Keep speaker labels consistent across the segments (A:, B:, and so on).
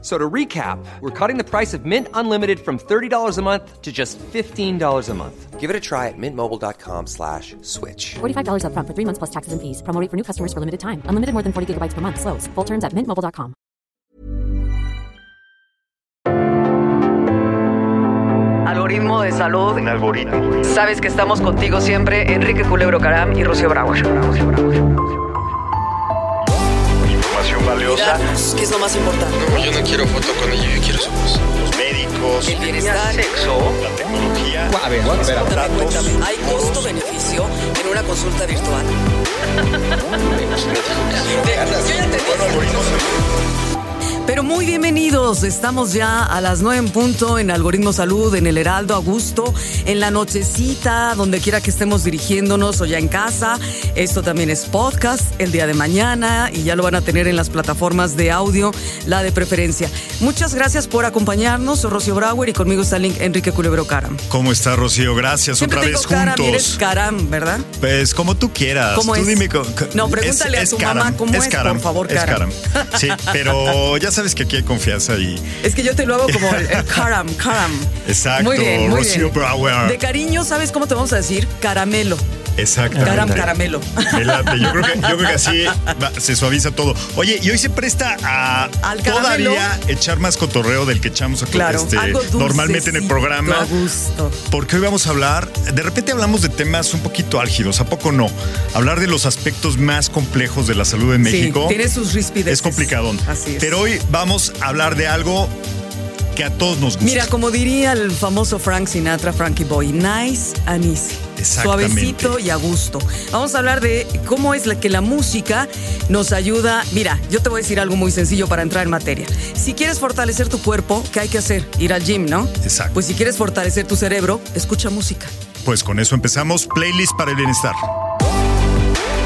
A: So to recap, we're cutting the price of Mint Unlimited from $30 a month to just $15 a month. Give it a try at mintmobile.com slash switch.
B: $45 upfront for three months plus taxes and fees. Promo rate for new customers for limited time. Unlimited more than 40 gigabytes per month. Slows. Full terms at mintmobile.com.
C: Algoritmo de salud.
D: Un algoritmo.
C: Sabes que estamos contigo siempre, Enrique Culebro Caram y Rocío Brauer.
D: Información
C: ¿Qué es lo más importante?
E: No, yo no quiero foto con ella, yo quiero su voz.
D: Los médicos.
C: El bienestar.
D: Sexo. La tecnología.
E: A ver, a ver, a ver.
C: Cuéntame, cuéntame. ¿Hay costo-beneficio en una consulta virtual? Yo ya entendí. Pero muy bienvenidos, estamos ya a las 9 en punto en Algoritmo Salud, en el Heraldo Augusto, en la nochecita, donde quiera que estemos dirigiéndonos o ya en casa. Esto también es podcast el día de mañana y ya lo van a tener en las plataformas de audio, la de preferencia. Muchas gracias por acompañarnos, soy Rocío Brauer y conmigo está link Enrique Culebro Caram.
F: ¿Cómo está Rocío? Gracias
C: Siempre
F: otra vez
C: y eres
F: juntos.
C: Caram, ¿verdad?
F: Pues como tú quieras.
C: ¿Cómo
F: tú
C: es?
F: dime
C: No, pregúntale a tu mamá cómo es, por favor,
F: es
C: Caram.
F: Sí, pero ya sabes que aquí hay confianza y
C: Es que yo te lo hago como el, el Caram, Caram.
F: Exacto,
C: Muy bien, muy
F: Rocío
C: bien.
F: Brauer.
C: De cariño, ¿sabes cómo te vamos a decir? Caramelo.
F: Exactamente.
C: Caram, caramelo.
F: Me late. Yo creo que, yo creo que así va- se suaviza todo. Oye, y hoy se presta a
C: Al
F: todavía echar más cotorreo del que echamos
C: Claro,
F: este,
C: algo
F: normalmente en el programa.
C: A gusto.
F: Porque hoy vamos a hablar, de repente hablamos de temas un poquito álgidos, ¿a poco no? Hablar de los aspectos más complejos de la salud en México.
C: Sí, tiene sus rispideces.
F: Es complicado.
C: Así es.
F: Pero hoy vamos a hablar de algo que a todos nos gusta.
C: Mira, como diría el famoso Frank Sinatra, Frankie Boy, nice and easy. Suavecito y a gusto. Vamos a hablar de cómo es la que la música nos ayuda. Mira, yo te voy a decir algo muy sencillo para entrar en materia. Si quieres fortalecer tu cuerpo, ¿qué hay que hacer? Ir al gym, ¿no?
F: Exacto.
C: Pues si quieres fortalecer tu cerebro, escucha música.
F: Pues con eso empezamos. Playlist para el bienestar.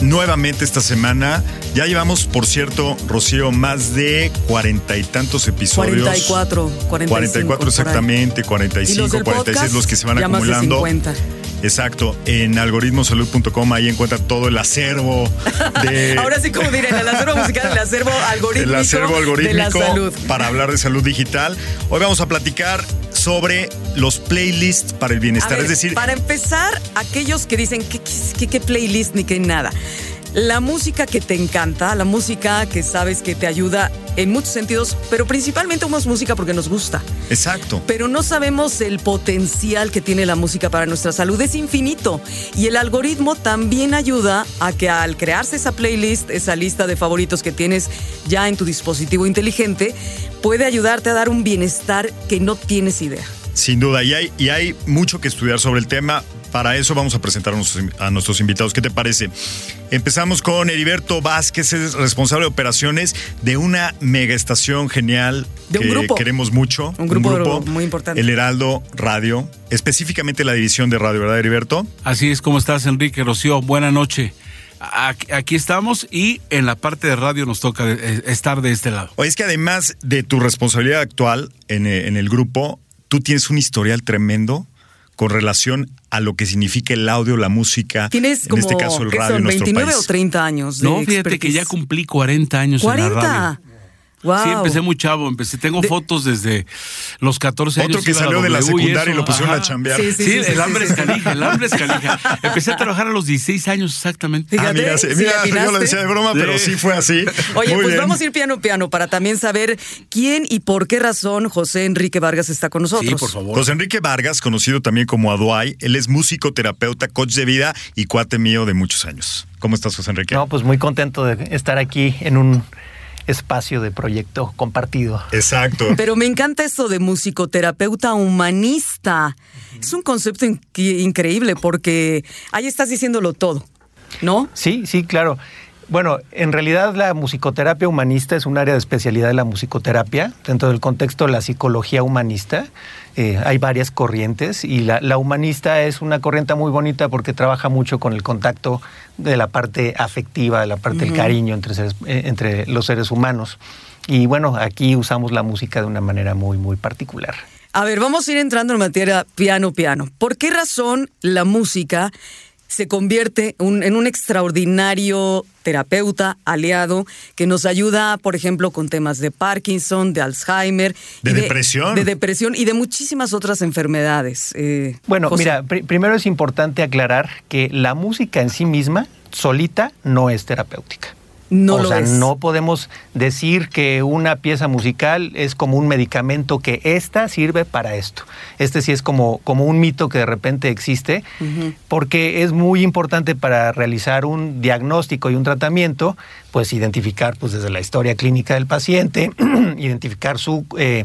F: nuevamente esta semana. Ya llevamos, por cierto, Rocío, más de cuarenta y tantos episodios.
C: 44, 45.
F: 44
C: por ahí.
F: exactamente,
C: Y
F: 45,
C: los del
F: 46
C: podcast,
F: los que se van
C: ya más de
F: acumulando.
C: 50.
F: Exacto, en algoritmosalud.com ahí encuentran todo el acervo de
C: Ahora sí, como diré, el acervo musical, el acervo algorítmico,
F: el acervo
C: de la
F: algorítmico
C: salud.
F: para hablar de salud digital. Hoy vamos a platicar sobre los playlists para el bienestar,
C: ver,
F: es decir,
C: para empezar, aquellos que dicen que qué, qué playlist ni qué nada. La música que te encanta, la música que sabes que te ayuda en muchos sentidos, pero principalmente somos música porque nos gusta.
F: exacto.
C: Pero no sabemos el potencial que tiene la música para nuestra salud. Es infinito. Y el algoritmo también ayuda a que al crearse esa playlist, esa lista de favoritos que tienes ya en tu dispositivo inteligente, puede ayudarte a dar un bienestar que no tienes idea.
F: Sin duda, y hay, y hay mucho que estudiar sobre el tema. Para eso vamos a presentar a nuestros, a nuestros invitados. ¿Qué te parece? Empezamos con Heriberto Vázquez, es responsable de operaciones de una mega estación genial
C: De un
F: que
C: grupo.
F: queremos mucho.
C: Un grupo muy importante.
F: El Heraldo Radio, específicamente la división de radio, ¿verdad, Heriberto?
E: Así es, ¿cómo estás, Enrique Rocío? Buena noche. Aquí, estamos y en la parte de radio nos toca eh, estar de este lado.
F: Oye, es que además de tu responsabilidad actual en, eh, en el grupo, tú tienes un historial tremendo con relación a lo que significa el audio, la música,
C: Tienes
F: en
C: como
F: este caso el
C: ¿qué
F: radio
C: son,
F: en nuestro
C: 29
F: país.
C: o 30 años. de
E: No, fíjate que
C: expertise.
E: ya cumplí 40 años en la radio.
C: 40. Wow.
E: Sí, empecé muy chavo, empecé, tengo
C: De-
E: fotos desde los 14 años.
F: Otro que salió de la
E: y
F: secundaria y lo pusieron
E: ajá.
F: a chambear.
C: Sí,
E: Sí,
C: sí, sí,
E: el
C: sí,
E: hambre
C: sí,
E: es
C: sí.
E: canija, el hambre es canija. Empecé a trabajar a los 16 años exactamente.
C: Fíjate,
F: Ah, mira, mira, yo lo decía de broma, pero
E: Sí.
F: sí fue así.
C: Oye,
F: Muy
C: pues
F: bien.
C: vamos a ir piano piano para también saber quién y por qué razón José Enrique Vargas está con nosotros.
E: Sí, por favor.
F: José Enrique Vargas, conocido también como Aduay, él es músico, terapeuta, coach de vida y cuate mío de muchos años. ¿Cómo estás, José Enrique?
G: No, pues muy contento de estar aquí en un espacio de proyecto compartido.
F: Exacto.
C: Pero me encanta esto de musicoterapeuta humanista. Es un concepto in- increíble porque ahí estás diciéndolo todo. ¿no?
G: Sí, sí, claro. Bueno, en realidad la musicoterapia humanista es un área de especialidad de la musicoterapia dentro del contexto de la psicología humanista. Eh, hay varias corrientes y la, la, humanista es una corriente muy bonita porque trabaja mucho con el contacto de la parte afectiva, de la parte del cariño entre, seres, eh, entre los seres humanos. Y bueno, aquí usamos la música de una manera muy, muy particular.
C: A ver, vamos a ir entrando en materia piano, piano. ¿Por qué razón la música se convierte un, en un extraordinario terapeuta aliado que nos ayuda, por ejemplo, con temas de Parkinson, de Alzheimer,
F: de, depresión,
C: de, depresión y de muchísimas otras enfermedades.
G: Eh, bueno, José. mira, pr primero es importante aclarar que la música en sí misma, solita, no es terapéutica.
C: No
G: o
C: lo
G: sea,
C: es.
G: no podemos decir que una pieza musical es como un medicamento que esta sirve para esto. Este sí es como, como un mito que de repente existe, uh -huh. porque es muy importante para realizar un diagnóstico y un tratamiento, pues identificar pues desde la historia clínica del paciente, identificar su... Eh,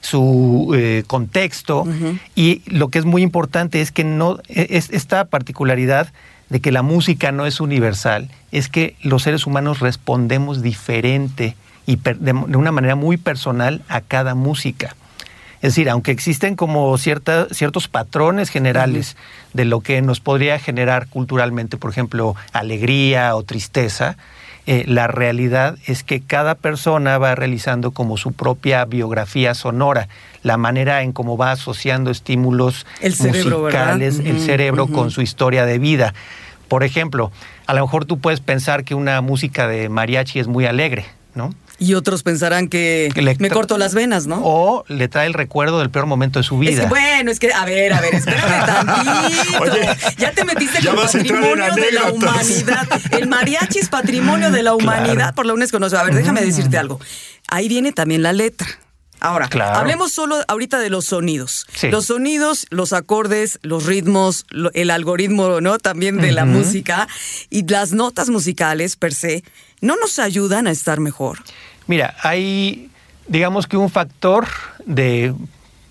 G: su eh, contexto uh -huh. y lo que es muy importante es que no es esta particularidad de que la música no es universal, es que los seres humanos respondemos diferente y de, de, una manera muy personal a cada música. Es decir, aunque existen como cierta, ciertos patrones generales uh -huh. de lo que nos podría generar culturalmente, por ejemplo, alegría o tristeza, eh, la realidad es que cada persona va realizando como su propia biografía sonora, la manera en cómo va asociando estímulos
C: el cerebro,
G: musicales,
C: uh -huh,
G: el cerebro
C: uh -huh.
G: con su historia de vida. Por ejemplo, a lo mejor tú puedes pensar que una música de mariachi es muy alegre, ¿no?
C: Y otros pensarán que le me corto las venas, ¿no?
G: O le trae el recuerdo del peor momento de su vida.
C: Es que, bueno, es que, a ver, a ver, espérame tantito. Oye, ya te metiste
F: ya
C: con patrimonio de la humanidad. El mariachi es patrimonio de la humanidad claro. por la UNESCO. A ver, déjame decirte algo. Ahí viene también la letra. Ahora,
G: claro.
C: hablemos solo ahorita de los sonidos. Sí. Los sonidos, los acordes, los ritmos, lo, el algoritmo, ¿no? También de uh -huh. la música y las notas musicales per se, ¿no nos ayudan a estar mejor?
G: Mira, hay, digamos que un factor de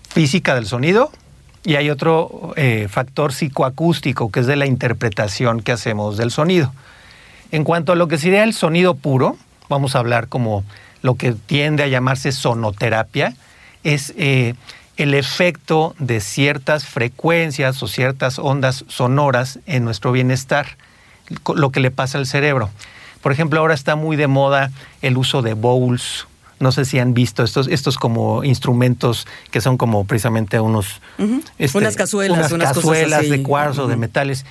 G: física del sonido y hay otro eh, factor psicoacústico, que es de la interpretación que hacemos del sonido. En cuanto a lo que sería el sonido puro, vamos a hablar como lo que tiende a llamarse sonoterapia, es eh, el efecto de ciertas frecuencias o ciertas ondas sonoras en nuestro bienestar, lo que le pasa al cerebro. Por ejemplo, ahora está muy de moda el uso de bowls. No sé si han visto estos, estos como instrumentos que son como precisamente unos...
C: Uh -huh. este, unas cazuelas.
G: Unas,
C: unas
G: cazuelas de cuarzo, uh -huh. de metales.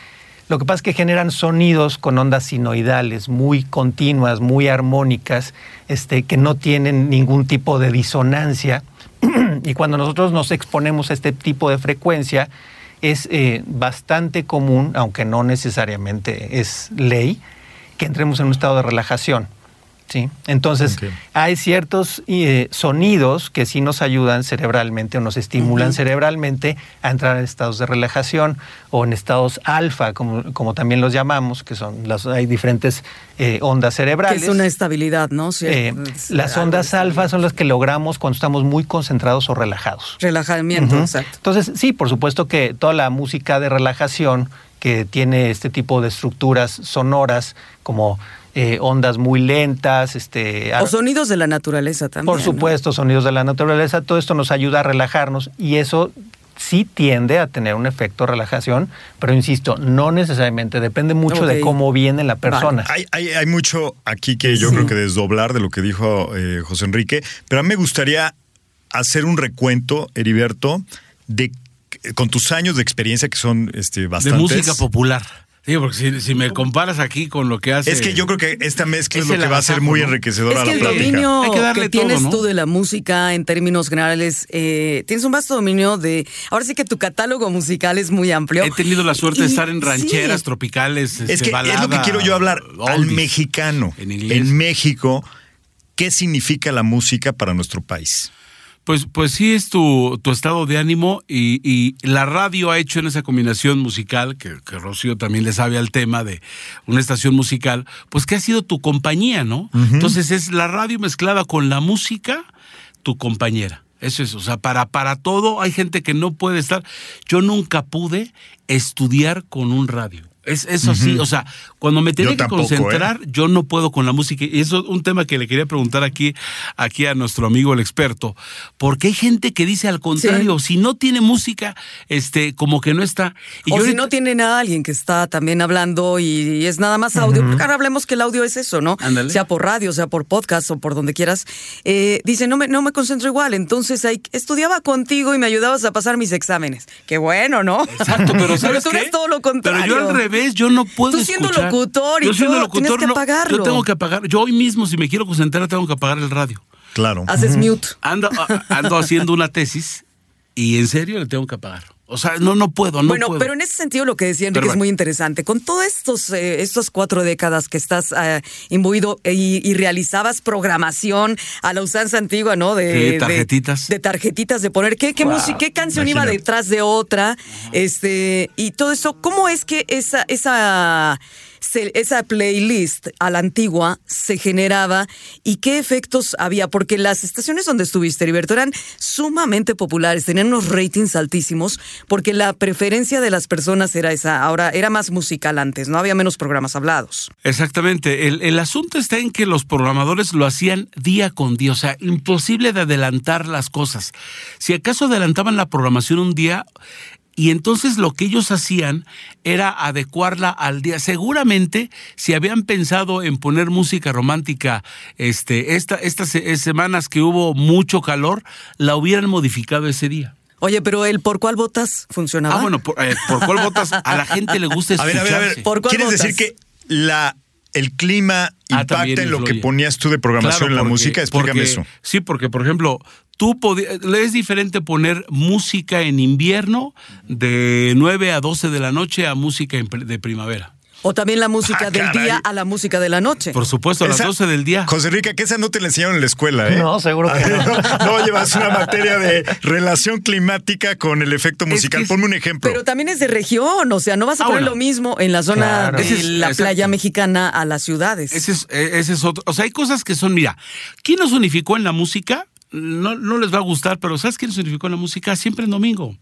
G: Lo que pasa es que generan sonidos con ondas sinoidales muy continuas, muy armónicas, este, que no tienen ningún tipo de disonancia. y cuando nosotros nos exponemos a este tipo de frecuencia, es eh, bastante común, aunque no necesariamente es ley, que entremos en un estado de relajación. ¿sí? Entonces, okay. hay ciertos eh, sonidos que sí nos ayudan cerebralmente o nos estimulan uh -huh. cerebralmente a entrar en estados de relajación o en estados alfa, como, como también los llamamos, que son las, hay diferentes eh, ondas cerebrales.
C: Que es una estabilidad, ¿no?
G: Sí, eh, las ondas alfa son las que logramos cuando estamos muy concentrados o relajados.
C: Relajamiento, uh -huh. exacto.
G: Entonces, sí, por supuesto que toda la música de relajación que tiene este tipo de estructuras sonoras como eh, ondas muy lentas, este
C: o sonidos de la naturaleza también.
G: Por supuesto,
C: ¿no?
G: sonidos de la naturaleza, todo esto nos ayuda a relajarnos y eso sí tiende a tener un efecto de relajación, pero insisto, no necesariamente, depende mucho okay. de cómo viene la persona.
F: Vale. Hay, hay, hay, mucho aquí que yo sí. creo que desdoblar de lo que dijo eh, José Enrique, pero a mí me gustaría hacer un recuento, Heriberto, de con tus años de experiencia que son este, bastantes.
E: De música popular. Sí, porque si, si, me comparas aquí con lo que hace.
F: Es que yo creo que esta mezcla es, es lo que va a ser muy enriquecedora
C: es que
F: a la
C: el
F: plática.
C: dominio
E: Hay que, darle
C: que
E: todo,
C: tienes
E: ¿no?
C: tú de la música en términos generales, eh, tienes un vasto dominio de. Ahora sí que tu catálogo musical es muy amplio.
E: He tenido la suerte
C: Y-
E: de estar en rancheras
C: sí.
E: tropicales.
F: Es
E: este,
F: que
E: balada,
F: es lo que quiero yo hablar al
E: oldies,
F: mexicano.
E: En inglés.
F: En México, ¿qué significa la música para nuestro país?
E: Pues, pues sí es tu, tu estado de ánimo y, y la radio ha hecho en esa combinación musical, que, que Rocío también le sabe al tema de una estación musical, pues que ha sido tu compañía, ¿no? Entonces es la radio mezclada con la música, tu compañera. Eso es, o sea, para, para todo hay gente que no puede estar. Yo nunca pude estudiar con un radio. Es, eso sí, o sea, cuando me tenía
F: Yo
E: que
F: tampoco, ¿eh?
E: concentrar, yo no puedo con la música. Y eso es un tema que le quería preguntar aquí, aquí a nuestro amigo el experto. Porque hay gente que dice al contrario, si no tiene música, este, como que no está. Y
C: o
E: yo
C: si
E: ahorita-
C: no tienen a alguien que está también hablando y, es nada más audio, porque ahora hablemos que el audio es eso, ¿no?
E: Ándale.
C: Sea por radio, sea por podcast o por donde quieras. Eh, dice, no me, no me concentro igual, entonces ahí, estudiaba contigo y me ayudabas a pasar mis exámenes. Qué bueno, ¿no?
E: Exacto, pero ¿sabes
C: tú
E: qué?
C: eres todo lo contrario.
E: Pero yo al revés, yo no puedo
C: Tú siendo
E: escuchar.
C: locutor y
E: yo siendo locutor,
C: tienes que
E: no,
C: apagarlo.
E: Yo tengo que apagar. Yo hoy mismo, si me quiero concentrar, tengo que apagar el radio.
F: Claro.
C: Haces mute.
E: Ando haciendo una tesis y en serio le tengo que apagar. O sea, no, no puedo, no
C: bueno,
E: puedo.
C: pero en ese sentido lo que decía Enrique
E: Pero
C: es
E: bueno.
C: muy interesante. Con todas estos, eh, estas cuatro décadas que estás eh, imbuido y, y realizabas programación a la usanza antigua, ¿no? De,
E: Sí, tarjetitas.
C: De, tarjetitas, de poner qué, qué, música, qué canción iba detrás de otra. este Y todo eso, ¿cómo es que esa... esa esa playlist a la antigua se generaba y qué efectos había, porque las estaciones donde estuviste, Heriberto, eran sumamente populares, tenían unos ratings altísimos, porque la preferencia de las personas era esa, ahora era más musical antes, no había menos programas hablados.
E: Exactamente. El, el asunto está en que los programadores lo hacían día con día, o sea, imposible de adelantar las cosas. Si acaso adelantaban la programación un día, y entonces lo que ellos hacían era adecuarla al día. Seguramente, si habían pensado en poner música romántica este, esta, estas se- semanas que hubo mucho calor, la hubieran modificado ese día.
C: Oye, pero el por cuál votas funcionaba.
E: Ah, bueno, por, eh, ¿por cuál votas? A la gente le gusta
F: A ver,
E: escucharse.
F: a ver, a ver.
C: ¿Por cuál
F: ¿Quieres
C: votas?
F: decir que la, el clima
E: Ah,
F: impacta en lo que ponías tú de programación
E: Claro,
F: en la
E: porque-
F: música? Explícame
E: porque-
F: eso.
E: Sí, porque, por ejemplo, tú podías, es diferente poner música en invierno de 9 a 12 de la noche a música de primavera.
C: o también la música
F: Ah,
C: del
F: caray.
C: día a la música de la noche.
E: Por supuesto, a las
F: Esa-
E: 12 del día.
F: José Enrique, que esa no te la enseñaron en la escuela, ¿eh?
G: No, seguro que no.
F: no, llevas una materia de relación climática con el efecto musical.
E: que-
F: Ponme un ejemplo.
C: Pero también es de región, o sea, no vas a
E: Ah,
C: poner
E: bueno.
C: lo mismo en la zona
G: Claro.
C: de
E: es-
C: la
E: exacto.
C: playa mexicana a las ciudades.
E: Ese es, eh, ese es otro. O sea, hay cosas que son, mira, ¿quién nos unificó en la música? No, no les va a gustar, pero ¿sabes unificó en la música? Siempre en domingo.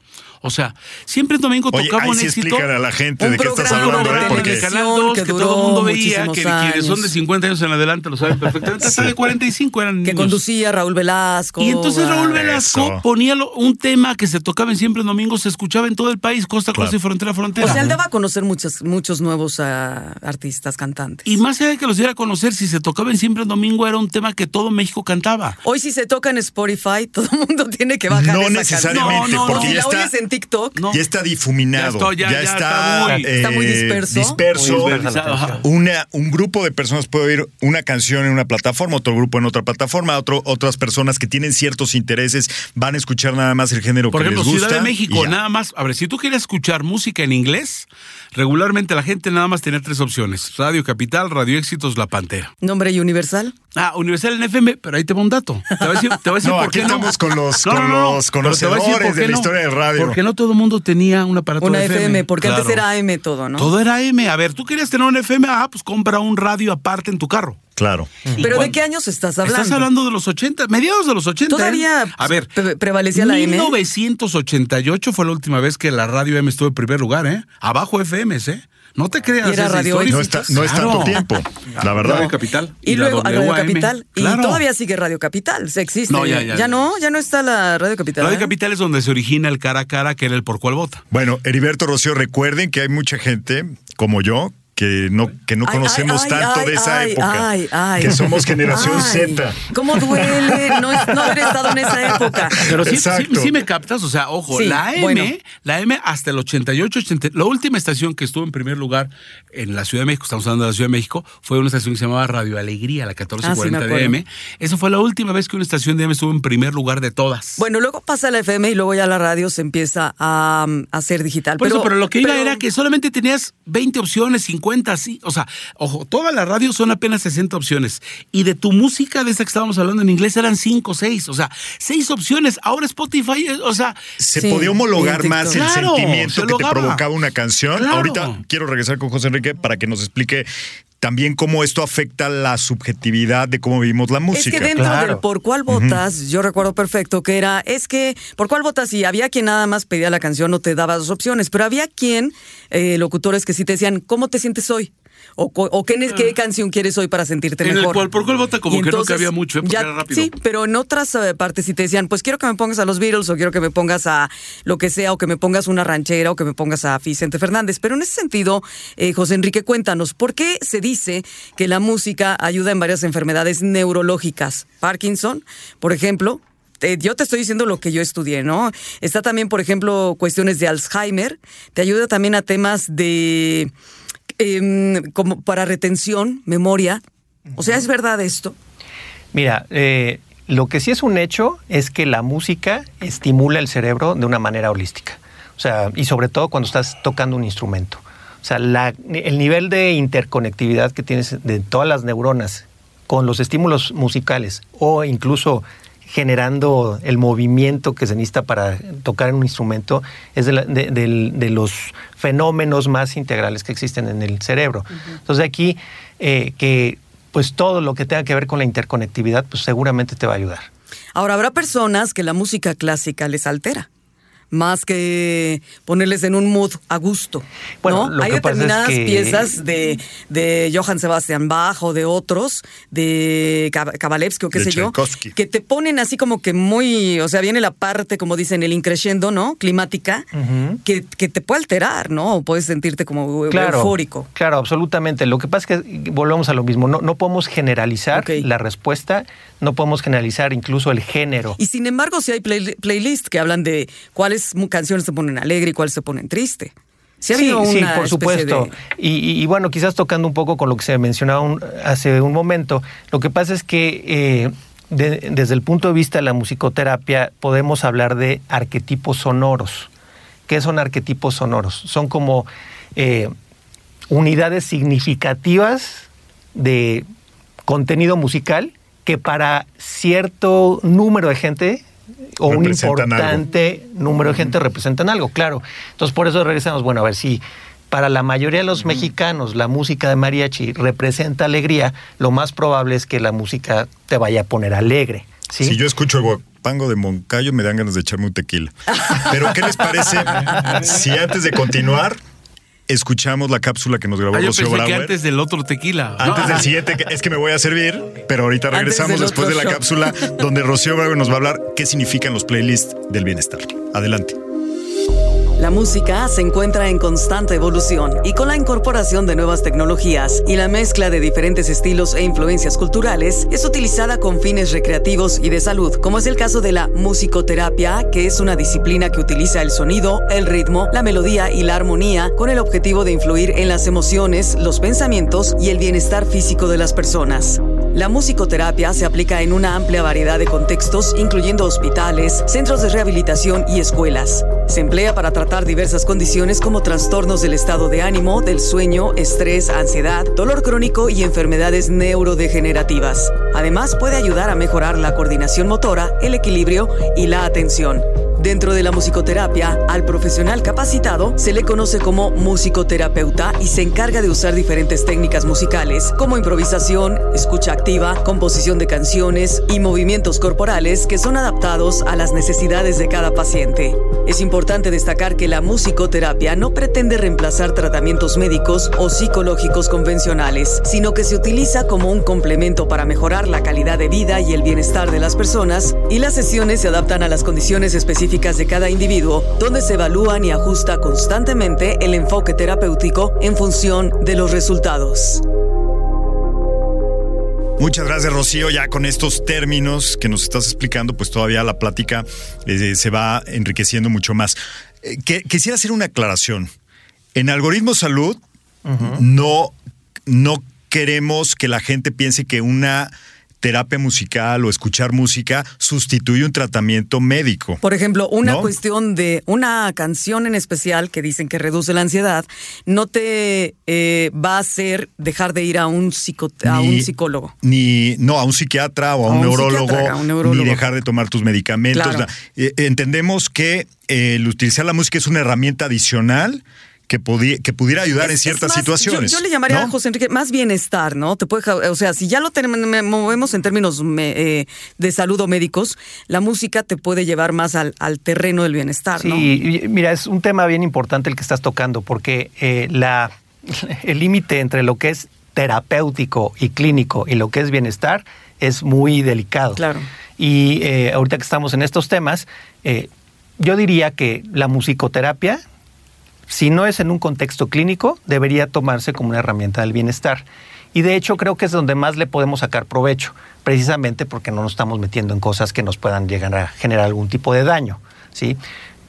E: O sea, siempre en domingo
F: Oye,
E: tocaba
F: ahí
E: un
F: sí
E: éxito.
F: explícale a la gente de qué estás hablando,
C: de
F: ¿eh?
E: Porque. Canal 2,
C: que
E: que, todo el mundo veía, que quienes son de
C: años.
E: 50 años en adelante lo saben perfectamente, hasta de 45 eran
C: que
E: niños.
C: conducía Raúl Velasco.
E: Y entonces Raúl Velasco
F: Eso.
E: ponía lo- un tema que se tocaba en siempre en domingo, se escuchaba en todo el país, costa a
F: Claro.
E: costa y frontera a frontera.
C: O sea, él daba a conocer muchos, muchos nuevos ah, artistas, cantantes.
E: y más allá de que los diera a conocer, si se tocaba en siempre en domingo, era un tema que todo México cantaba.
C: Hoy si se toca en Spotify, todo el mundo tiene que bajar
F: No
C: esa
F: necesariamente,
C: canción.
E: No, no,
F: porque
C: si
F: ya está,
C: TikTok,
E: No.
F: ya está difuminado.
E: Ya está, ya- ya está muy-
C: Está muy
F: eh,
C: disperso.
F: disperso.
G: Muy.
F: Una, un grupo de personas puede oír una canción en una plataforma, otro grupo en otra plataforma, otro, otras personas que tienen ciertos intereses van a escuchar nada más el género
E: Por
F: que
E: ejemplo,
F: les gusta.
E: Ciudad de México, nada más. A ver, si tú quieres escuchar música en inglés, regularmente la gente nada más tenía tres opciones: Radio Capital, Radio Éxitos, La Pantera.
C: nombre y universal.
E: Ah, Universal en FM, pero ahí te va un dato. Te voy a decir, te voy a decir
F: No,
E: por
F: aquí
E: qué no.
F: estamos con los-
E: No,
F: con
E: no, no,
F: los conocedores de la
E: no.
F: historia del radio.
E: Porque no todo el mundo tenía un aparato
C: Una
E: de
C: FM, porque antes era AM todo, ¿no?
E: Todo era M. A ver, tú querías tener un FM, ah, pues compra un radio aparte en tu carro.
F: Claro.
E: ¿Y
C: Pero ¿de qué años estás hablando?
E: Estás hablando de los 80, mediados de los 80.
C: Todavía
E: ¿eh? A ver,
C: pre- prevalecía la M.
E: 1988 fue la última vez que la radio M estuvo en primer lugar, ¿eh? Abajo FM, ¿eh? No te creas.
C: Era Radio.
F: No, está, no es
E: Claro.
F: tanto tiempo, la verdad.
E: Radio Capital.
C: Y, luego a Radio. Capital.
E: Claro.
C: Y todavía sigue Radio Capital. Se existe.
E: No, ya, ya, ya.
C: no, ya no está la Radio Capital.
E: Radio
C: ¿eh?
E: Capital es donde se origina el cara a cara, que era el por cuál vota.
F: Bueno, Heriberto Rocío, recuerden que hay mucha gente como yo que no, que no
C: Ay,
F: conocemos
C: ay,
F: tanto
C: ay,
F: de esa
C: ay,
F: época.
C: ay, ay.
F: que somos generación
C: Ay,
F: Z.
C: ¿Cómo duele no, no haber estado en esa época?
E: Pero sí, sí, sí me captas, o sea, ojo,
C: Sí,
E: la M,
C: bueno.
E: la M hasta el 88, 80, la última estación que estuvo en primer lugar en la Ciudad de México, estamos hablando de la Ciudad de México, fue una estación que se llamaba Radio Alegría, la
C: Ah, sí,
E: 1440
C: me
E: de
C: acuerdo.
E: M. Esa fue la última vez que una estación de M estuvo en primer lugar de todas.
C: Bueno, luego pasa la FM y luego ya la radio se empieza a, a hacer digital.
E: Por
C: pero,
E: eso, pero lo que iba
C: pero-
E: era que solamente tenías 20 opciones, 50, así. O sea, ojo, toda la radio son apenas 60 opciones. Y de tu música, de esa que estábamos hablando en inglés, eran 5 o 6. O sea, 6 opciones. Ahora Spotify, eh, o sea,
F: Se
C: Sí,
F: podía homologar
C: en
F: más el.
E: Claro,
F: sentimiento
E: se
F: que te provocaba una canción.
E: Claro.
F: Ahorita quiero regresar con José Enrique para que nos explique también cómo esto afecta la subjetividad de cómo vivimos la música.
C: Es que dentro
G: Claro.
C: del por cuál votas, yo recuerdo perfecto que era, es que por cuál votas y había quien nada más pedía la canción o te daba dos opciones, pero había quien, eh, locutores que sí te decían, ¿cómo te sientes hoy? O, qué, qué canción quieres hoy para sentirte
E: En el
C: mejor.
E: cual- por cuál vota como
C: Y
E: que no cabía mucho, ¿eh? Porque
C: ya-
E: era rápido.
C: Sí, pero en otras eh, partes sí te decían, pues quiero que me pongas a los Beatles o quiero que me pongas a lo que sea o que me pongas una ranchera o que me pongas a Vicente Fernández. Pero en ese sentido, eh, José Enrique, cuéntanos, ¿por qué se dice que la música ayuda en varias enfermedades neurológicas? Parkinson, por ejemplo. yo te estoy diciendo lo que yo estudié, ¿no? Está también, por ejemplo, cuestiones de Alzheimer. Te ayuda también a temas de em, como para retención, memoria. O sea, ¿es verdad esto?
G: Mira, eh, lo que sí es un hecho es que la música estimula el cerebro de una manera holística. O sea, y sobre todo cuando estás tocando un instrumento. O sea, el nivel de interconectividad que tienes de todas las neuronas con los estímulos musicales o incluso generando el movimiento que se necesita para tocar en un instrumento es de, la- de los fenómenos más integrales que existen en el cerebro. Entonces aquí eh, que pues todo lo que tenga que ver con la interconectividad pues seguramente te va a ayudar.
C: Ahora, habrá personas que la música clásica les altera. Más que ponerles en un mood a gusto.
G: Bueno,
C: ¿no?
G: lo
C: Hay
G: que pasa es
C: determinadas
G: que-
C: piezas de, de Johann Sebastian Bach o de otros, de Kab- Kabalevsky o qué
F: De
C: sé yo, que te ponen así como que muy, o sea, viene la parte, como dicen, el increciendo, ¿no? Climática, que, que te puede alterar, ¿no? O puedes sentirte como
G: Claro,
C: eufórico.
G: Claro, absolutamente. Lo que pasa es que volvemos a lo mismo. No, no podemos generalizar la respuesta, no podemos generalizar incluso el género.
C: Y sin embargo, sí hay play- playlists que hablan de cuáles canciones se ponen alegre y cuáles se ponen triste. Sí, ha
G: Sí, sí, por supuesto.
C: de-
G: Y, y- y bueno, quizás tocando un poco con lo que se mencionaba un- hace un momento, lo que pasa es que eh, de- desde el punto de vista de la musicoterapia podemos hablar de arquetipos sonoros. ¿Qué son arquetipos sonoros? Son como eh, unidades significativas de contenido musical que para cierto número de gente o un
F: algo.
G: importante número de gente representan algo, claro. Entonces por eso regresamos, bueno, a ver si para la mayoría de los mexicanos la música de mariachi representa alegría, lo más probable es que la música te vaya a poner alegre. ¿sí?
F: Si yo escucho el guapango de Moncayo, me dan ganas de echarme un tequila. Pero, ¿qué les parece si antes de continuar, escuchamos la cápsula que nos grabó
E: Ah, yo
F: Rocío
E: pensé que
F: Brauer?
E: antes del otro tequila.
F: Antes del siguiente, que- es que me voy a servir, pero ahorita regresamos después de la cápsula donde Rocío Brauer nos va a hablar qué significan los playlists del bienestar. Adelante.
C: La música se encuentra en constante evolución y con la incorporación de nuevas tecnologías y la mezcla de diferentes estilos e influencias culturales es utilizada con fines recreativos y de salud, como es el caso de la musicoterapia, que es una disciplina que utiliza el sonido, el ritmo, la melodía y la armonía con el objetivo de influir en las emociones, los pensamientos y el bienestar físico de las personas. La musicoterapia se aplica en una amplia variedad de contextos, incluyendo hospitales, centros de rehabilitación y escuelas. Se emplea para tratar diversas condiciones como trastornos del estado de ánimo, del sueño, estrés, ansiedad, dolor crónico y enfermedades neurodegenerativas. Además, puede ayudar a mejorar la coordinación motora, el equilibrio y la atención. Dentro de la musicoterapia, al profesional capacitado se le conoce como musicoterapeuta y se encarga de usar diferentes técnicas musicales como improvisación, escucha activa, composición de canciones y movimientos corporales que son adaptados a las necesidades de cada paciente. Es importante destacar que la musicoterapia no pretende reemplazar tratamientos médicos o psicológicos convencionales, sino que se utiliza como un complemento para mejorar la calidad de vida y el bienestar de las personas y las sesiones se adaptan a las condiciones específicas de cada individuo, donde se evalúan y ajusta constantemente el enfoque terapéutico en función de los resultados.
F: Muchas gracias, Rocío. Ya con estos términos que nos estás explicando, pues todavía la plática eh, se va enriqueciendo mucho más. Eh, que- quisiera hacer una aclaración. En Algoritmo Salud no, no queremos que la gente piense que una terapia musical o escuchar música sustituye un tratamiento médico.
C: Por ejemplo, una
F: ¿No?
C: cuestión de una canción en especial que dicen que reduce la ansiedad, no te eh, va a hacer dejar de ir a un, psico- a un psicólogo.
F: Ni, no, a un psiquiatra o a,
C: A
F: un,
C: un
F: neurólogo,
C: psiquiatra, a un neurólogo.
F: ni dejar de tomar tus medicamentos.
C: Claro.
F: Eh, entendemos que eh, el utilizar la música es una herramienta adicional que, pudiera ayudar en ciertas
C: más,
F: situaciones.
C: Yo, yo le llamaría
F: ¿no?
C: a José Enrique más bienestar, ¿no? Te puede, o sea, si ya lo movemos en términos me- eh, de salud o médicos, la música te puede llevar más al, al terreno del bienestar,
G: Sí,
C: ¿no?
G: y- mira, es un tema bien importante el que estás tocando, porque eh, la, el límite entre lo que es terapéutico y clínico y lo que es bienestar es muy delicado.
C: Claro.
G: Y eh, ahorita que estamos en estos temas, eh, yo diría que la musicoterapia, si no es en un contexto clínico, debería tomarse como una herramienta del bienestar. Y de hecho creo que es donde más le podemos sacar provecho, precisamente porque no nos estamos metiendo en cosas que nos puedan llegar a generar algún tipo de daño. ¿sí?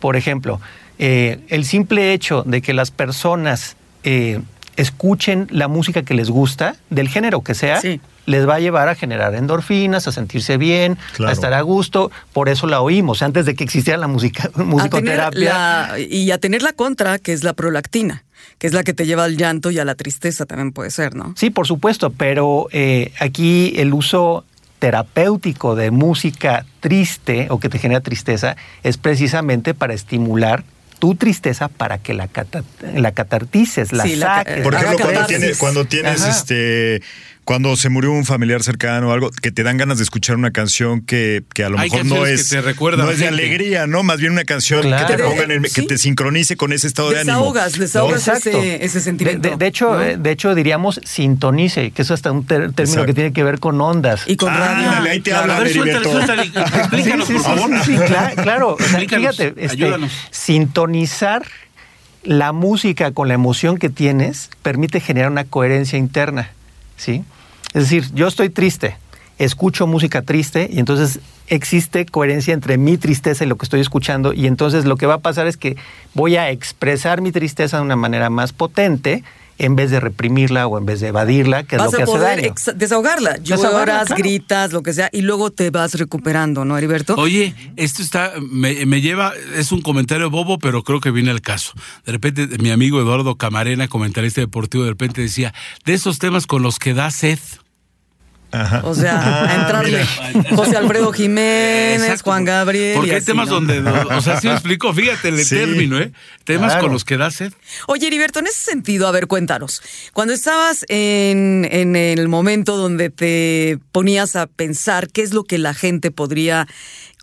G: Por ejemplo, eh, el simple hecho de que las personas eh, escuchen la música que les gusta, del género que sea,
C: Sí.
G: les va a llevar a generar endorfinas, a sentirse bien,
F: Claro.
G: a estar a gusto. Por eso la oímos, antes de que existiera la música, musicoterapia.
C: la- y a tener la contra, que es la prolactina, que es la que te lleva al llanto y a la tristeza también puede ser, ¿no?
G: Sí, por supuesto, pero eh, aquí el uso terapéutico de música triste o que te genera tristeza es precisamente para estimular tu tristeza para que la, cata- la catartices, la
C: Sí, la
G: saques.
F: Por
C: Haga
F: ejemplo, cuando,
C: catarsis.
F: tiene- cuando tienes
G: Ajá.
F: este. Cuando se murió un familiar cercano o algo, que te dan ganas de escuchar una canción que, que a lo
E: Hay
F: mejor no es,
E: que te recuerdan
F: no es de alegría, ¿no? Más bien una canción
G: Claro.
F: que te
G: Te-
F: pongan en- que
C: sí.
F: te sincronice con ese estado de ánimo.
C: Desahogas, desahogas
G: Exacto.
C: ese, ese sentimiento.
G: De, de- de hecho,
C: ¿no?
G: eh, de hecho diríamos sintonice, que eso es hasta un ter- término
F: Exacto.
G: que tiene que ver con ondas.
C: y con
F: Ah,
C: radio.
F: ahí te
C: Claro.
F: hablan,
E: A ver, suéltale,
F: Heriberto.
E: suéltale. Explícanos,
G: Sí,
E: por
G: sí,
E: favor.
G: sí, sí, cla- claro. O sea,
E: Explícanos,
G: fíjate, este, sintonizar la música con la emoción que tienes permite generar una coherencia interna, ¿sí? Es decir, yo estoy triste, escucho música triste y entonces existe coherencia entre mi tristeza y lo que estoy escuchando y entonces lo que va a pasar es que voy a expresar mi tristeza de una manera más potente en vez de reprimirla o en vez de evadirla, que es
C: Vas
G: lo que
C: a
G: hace
C: poder
G: daño.
C: desahogarla.
G: Desahogarla,
C: Lloras,
G: claro.
C: gritas, lo que sea, y luego te vas recuperando, ¿no, Heriberto?
E: Oye, esto está, me, me lleva, es un comentario bobo, pero creo que viene al caso. De repente, mi amigo Eduardo Camarena, comentarista deportivo, de repente decía, de esos temas con los que da sed.
F: Ajá.
C: O sea, a entrarle. José Alfredo Jiménez,
E: Exacto.
C: Juan Gabriel.
E: Porque
C: y
E: hay
C: así,
E: temas
C: ¿no?
E: donde, o sea, sí me explico, fíjate el
F: Sí.
E: término, ¿eh? Temas
G: Claro.
E: con los que da sed.
C: Oye, Heriberto, en ese sentido, a ver, cuéntanos. Cuando estabas en, en el momento donde te ponías a pensar qué es lo que la gente podría,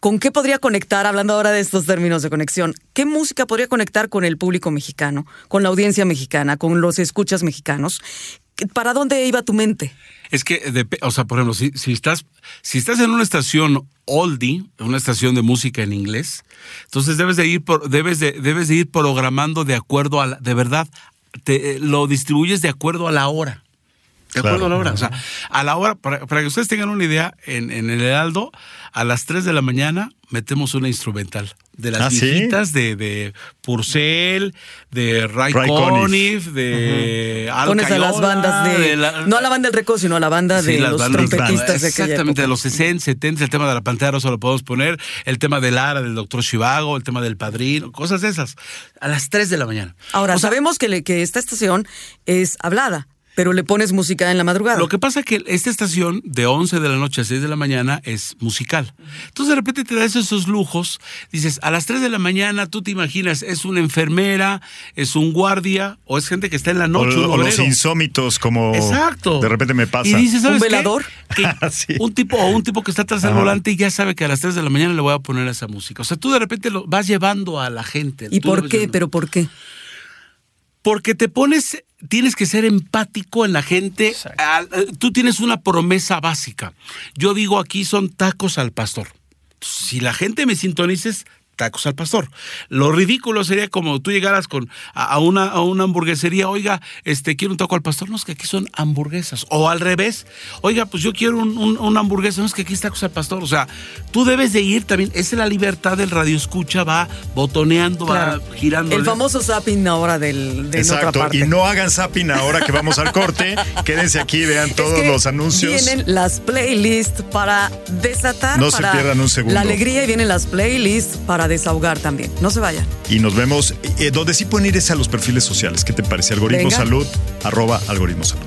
C: con qué podría conectar, hablando ahora de estos términos de conexión, qué música podría conectar con el público mexicano, con la audiencia mexicana, con los escuchas mexicanos, ¿para dónde iba tu mente?
E: Es que, dep- o sea, por ejemplo, si, si estás, si estás en una estación oldie, una estación de música en inglés, entonces debes de ir, por, debes de, debes de ir programando de acuerdo a la, de verdad, te, eh, lo distribuyes de acuerdo a la hora. De acuerdo
F: Claro.
E: a la hora. O sea, a la hora, para, para que ustedes tengan una idea, en, en el Heraldo, a las 3 de la mañana metemos una instrumental. De las
F: ¿Ah, sí?
E: de, de Purcell, de Ray,
F: Ray
E: Conniff, de Al
C: Pones a las bandas de,
E: la-
C: no a la banda del Recodo, sino a la banda
E: Sí,
C: de
E: las
C: los
E: bandas
C: trompetistas de
E: Exactamente, de los 60, 70, el tema de la Pantera Rosa lo podemos poner, el tema de Lara, del Doctor Chivago, el tema del Padrino, cosas de esas. A las 3 de la mañana.
C: Ahora,
E: O sea,
C: sabemos que, le- que esta estación es hablada, pero le pones música en la madrugada.
E: Lo que pasa es que esta estación de 11 de la noche a 6 de la mañana es musical. Entonces de repente te das esos lujos, dices, a las 3 de la mañana tú te imaginas, es una enfermera, es un guardia o es gente que está en la
F: O,
E: noche. un
F: o los insómitos, como
E: Exacto.
F: de repente me pasa.
E: Y dices, ¿sabes
C: ¿Un
E: qué?
C: velador?
E: Que
F: Sí.
E: Un tipo o un tipo que está atrás del
F: Ajá.
E: volante y ya sabe que a las 3 de la mañana le voy a poner esa música. O sea, tú de repente lo vas llevando a la gente.
C: ¿Y por qué?
E: llevando.
C: ¿Pero por qué?
E: Porque te pones, tienes que ser empático en la gente. Al- eh, tú tienes una promesa básica. Yo digo aquí son tacos al pastor. Si la gente me sintonices, tacos al pastor. Lo ridículo sería como tú llegaras con a, a una, a una hamburguesería, oiga, este quiero un taco al pastor, no es que aquí son hamburguesas. O al revés, oiga, pues yo quiero un- un- una hamburguesa, no es que aquí es tacos al pastor. O sea, tú debes de ir también, esa es la libertad del radio escucha, va botoneando,
C: Claro.
E: va girando.
C: El famoso zapping ahora del, de otra
F: Exacto.
C: parte.
F: Y no hagan zapping ahora que vamos al corte. Quédense aquí, vean
C: Es
F: todos
C: que
F: los anuncios.
C: Vienen las playlists para desatar.
F: No se pierdan un segundo.
C: La alegría y vienen las playlists para desahogar también. No se vayan.
F: Y nos vemos. Eh, donde sí pueden ir es a los perfiles sociales. ¿Qué te parece? Algoritmo
C: Venga.
F: Salud, arroba Algoritmo Salud.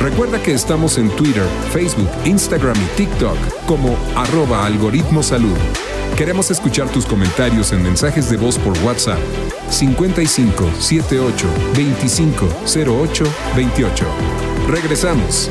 H: Recuerda que estamos en Twitter, Facebook, Instagram y TikTok como arroba algoritmo salud. Queremos escuchar tus comentarios en mensajes de voz por WhatsApp 55 78 25 08 28. Regresamos.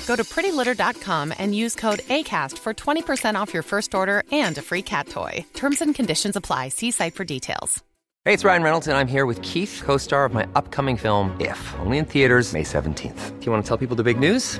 I: Go to prettylitter.com and use code ACAST for 20% off your first order and a free cat toy. Terms and conditions apply. See site for details.
A: Hey, it's Ryan Reynolds, and I'm here with Keith, co star of my upcoming film, If, only in theaters, May 17th. Do you want to tell people the big news?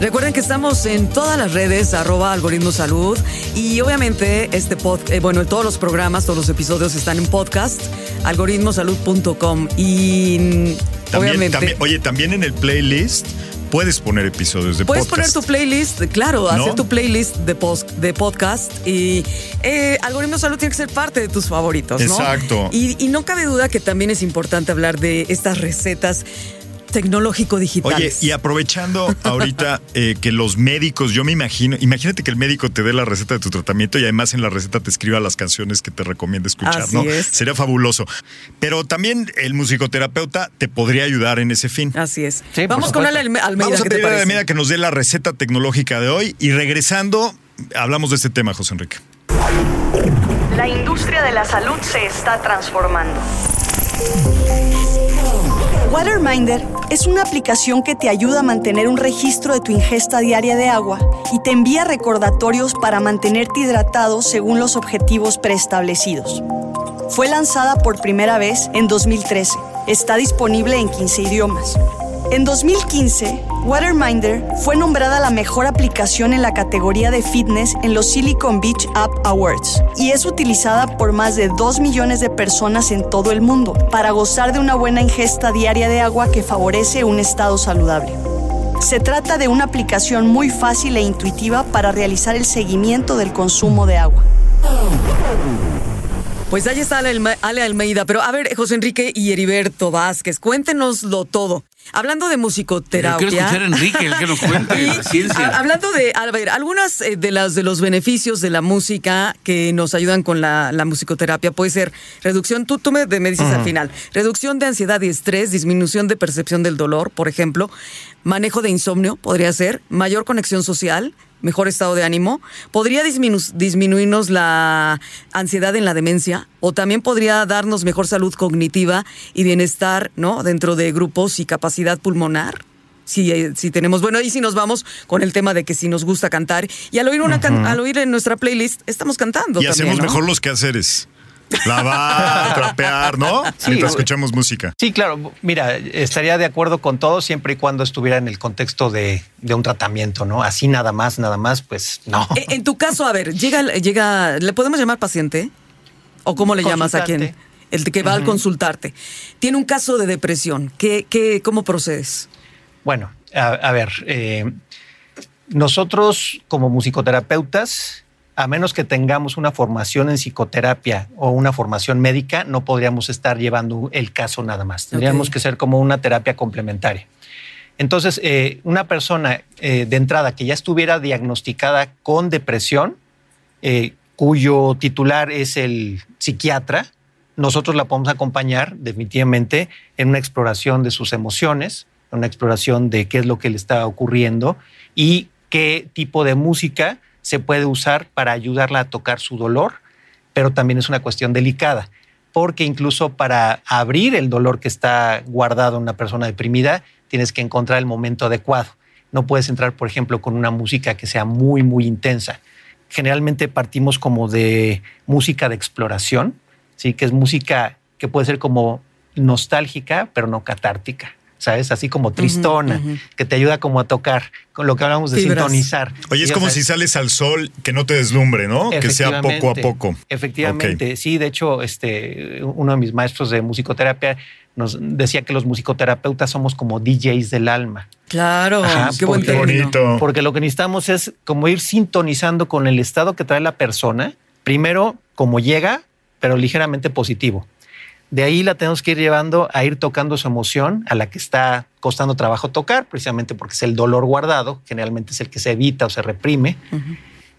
C: Recuerden que estamos en todas las redes, arroba algoritmo salud. Y obviamente, este pod, eh, bueno, todos los programas, todos los episodios están en podcast, algoritmosalud.com. Y
F: También,
C: obviamente.
F: también- oye, también en el playlist puedes poner episodios de
C: Puedes
F: podcast.
C: poner tu playlist, claro,
F: ¿No?
C: hacer tu playlist de, post, de podcast y eh, Algoritmo Salud tiene que ser parte de tus favoritos, ¿no?
F: Exacto.
C: Y, y no cabe duda que también es importante hablar de estas recetas
F: Oye,
C: tecnológico-digitales.
F: y aprovechando ahorita eh, que los médicos, yo me imagino, imagínate que el médico te dé la receta de tu tratamiento y además en la receta te escriba las canciones que te recomienda escuchar,
C: Así
F: ¿no?
C: es.
F: Sería fabuloso. Pero también el musicoterapeuta te podría ayudar en ese fin.
C: Así es.
G: Sí,
C: Vamos con Alme- Almeida,
F: Vamos a
C: ¿qué te
F: pedir a? Almeida que nos dé la receta tecnológica de hoy y regresando, hablamos de este tema, José Enrique.
J: La industria de la salud se está transformando. Waterminder es una aplicación que te ayuda a mantener un registro de tu ingesta diaria de agua y te envía recordatorios para mantenerte hidratado según los objetivos preestablecidos. Fue lanzada por primera vez en 2013. Está disponible en 15 idiomas. En 2015, Waterminder fue nombrada la mejor aplicación en la categoría de fitness en los Silicon Beach App Awards y es utilizada por más de 2 millones de personas en todo el mundo para gozar de una buena ingesta diaria de agua que favorece un estado saludable. Se trata de una aplicación muy fácil e intuitiva para realizar el seguimiento del consumo de agua.
C: Pues ahí está Ale, Alme- Ale Almeida. Pero a ver, José Enrique y Heriberto Vázquez, cuéntenoslo todo. Hablando de
E: Yo
C: musicoterapia.
E: quiero escuchar a Enrique, el que nos cuente
C: Y,
E: la ciencia.
C: a- hablando de, a ver, algunas eh, de las de los beneficios de la música que nos ayudan con la, la musicoterapia puede ser reducción, tú, tú me, me dices al final, reducción de ansiedad y estrés, disminución de percepción del dolor, por ejemplo, manejo de insomnio, podría ser, mayor conexión social, mejor estado de ánimo, podría disminu- disminuirnos la ansiedad en la demencia o también podría darnos mejor salud cognitiva y bienestar, ¿no? Dentro de grupos y capacidad pulmonar. Si, eh, si tenemos, bueno, y si nos vamos con el tema de que si nos gusta cantar y al oír una can- al oír en nuestra playlist estamos cantando
F: Y
C: también,
F: hacemos
C: ¿no?
F: mejor los quehaceres. Lavar, trapear, ¿no?
G: Sí,
F: Mientras escuchamos música.
G: Sí, claro. Mira, estaría de acuerdo con todo siempre y cuando estuviera en el contexto de, de un tratamiento, ¿no? Así nada más, nada más, pues no.
C: Eh, En tu caso, a ver, llega, llega, ¿le podemos llamar paciente? ¿O cómo le llamas a quien?
G: Consultante.
C: El que va al consultarte. Tiene un caso de depresión. ¿Qué, qué, ¿Cómo procedes?
G: Bueno, a, a ver, eh, nosotros como musicoterapeutas a menos que tengamos una formación en psicoterapia o una formación médica, no podríamos estar llevando el caso nada más. Tendríamos que ser como una terapia complementaria. Entonces, eh, una persona eh, de entrada que ya estuviera diagnosticada con depresión, eh, cuyo titular es el psiquiatra, nosotros la podemos acompañar definitivamente en una exploración de sus emociones, en una exploración de qué es lo que le está ocurriendo y qué tipo de música se puede usar para ayudarla a tocar su dolor, pero también es una cuestión delicada, porque incluso para abrir el dolor que está guardado en una persona deprimida, tienes que encontrar el momento adecuado. No puedes entrar, por ejemplo, con una música que sea muy, muy intensa. Generalmente partimos como de música de exploración, ¿sí? que es música que puede ser como nostálgica, pero no catártica. ¿Sabes? Así como tristona, que te ayuda como a tocar, con lo que hablamos de
C: Fibras.
G: sintonizar.
F: Oye, es como si sales al sol, que no te deslumbre, ¿no? Que sea poco a poco.
G: Efectivamente, sí. De hecho, este, uno de mis maestros de musicoterapia nos decía que los musicoterapeutas somos como DJs del alma.
C: Claro,
G: Ajá,
C: qué
G: porque-
F: bonito.
G: Porque lo que necesitamos es como ir sintonizando con el estado que trae la persona. Primero, como llega, pero ligeramente positivo. De ahí la tenemos que ir llevando a ir tocando su emoción a la que está costando trabajo tocar, precisamente porque es el dolor guardado, generalmente es el que se evita o se reprime.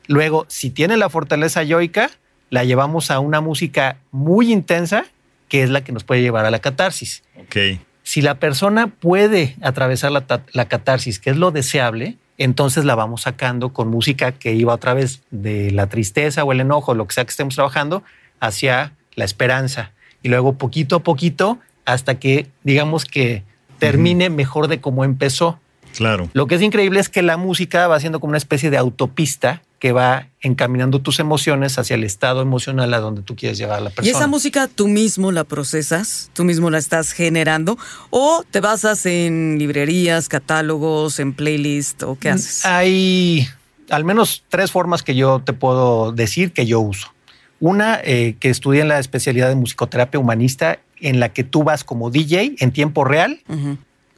G: Luego, si tiene la fortaleza yoica, la llevamos a una música muy intensa, que es la que nos puede llevar a la catarsis.
F: Ok.
G: Si la persona puede atravesar la, la catarsis, que es lo deseable, entonces la vamos sacando con música que iba otra vez de la tristeza o el enojo, lo que sea que estemos trabajando, hacia la esperanza. Y luego poquito a poquito hasta que digamos que termine mejor de cómo empezó.
F: Claro.
G: Lo que es increíble es que la música va siendo como una especie de autopista que va encaminando tus emociones hacia el estado emocional a donde tú quieres llevar a la
C: ¿Y
G: persona.
C: esa música tú mismo la procesas? ¿Tú mismo la estás generando? ¿O te basas en librerías, catálogos, en playlist o qué haces?
G: Hay al menos tres formas que yo te puedo decir que yo uso. Una, eh, que estudié en la especialidad de musicoterapia humanista, en la que tú vas como DJ en tiempo real,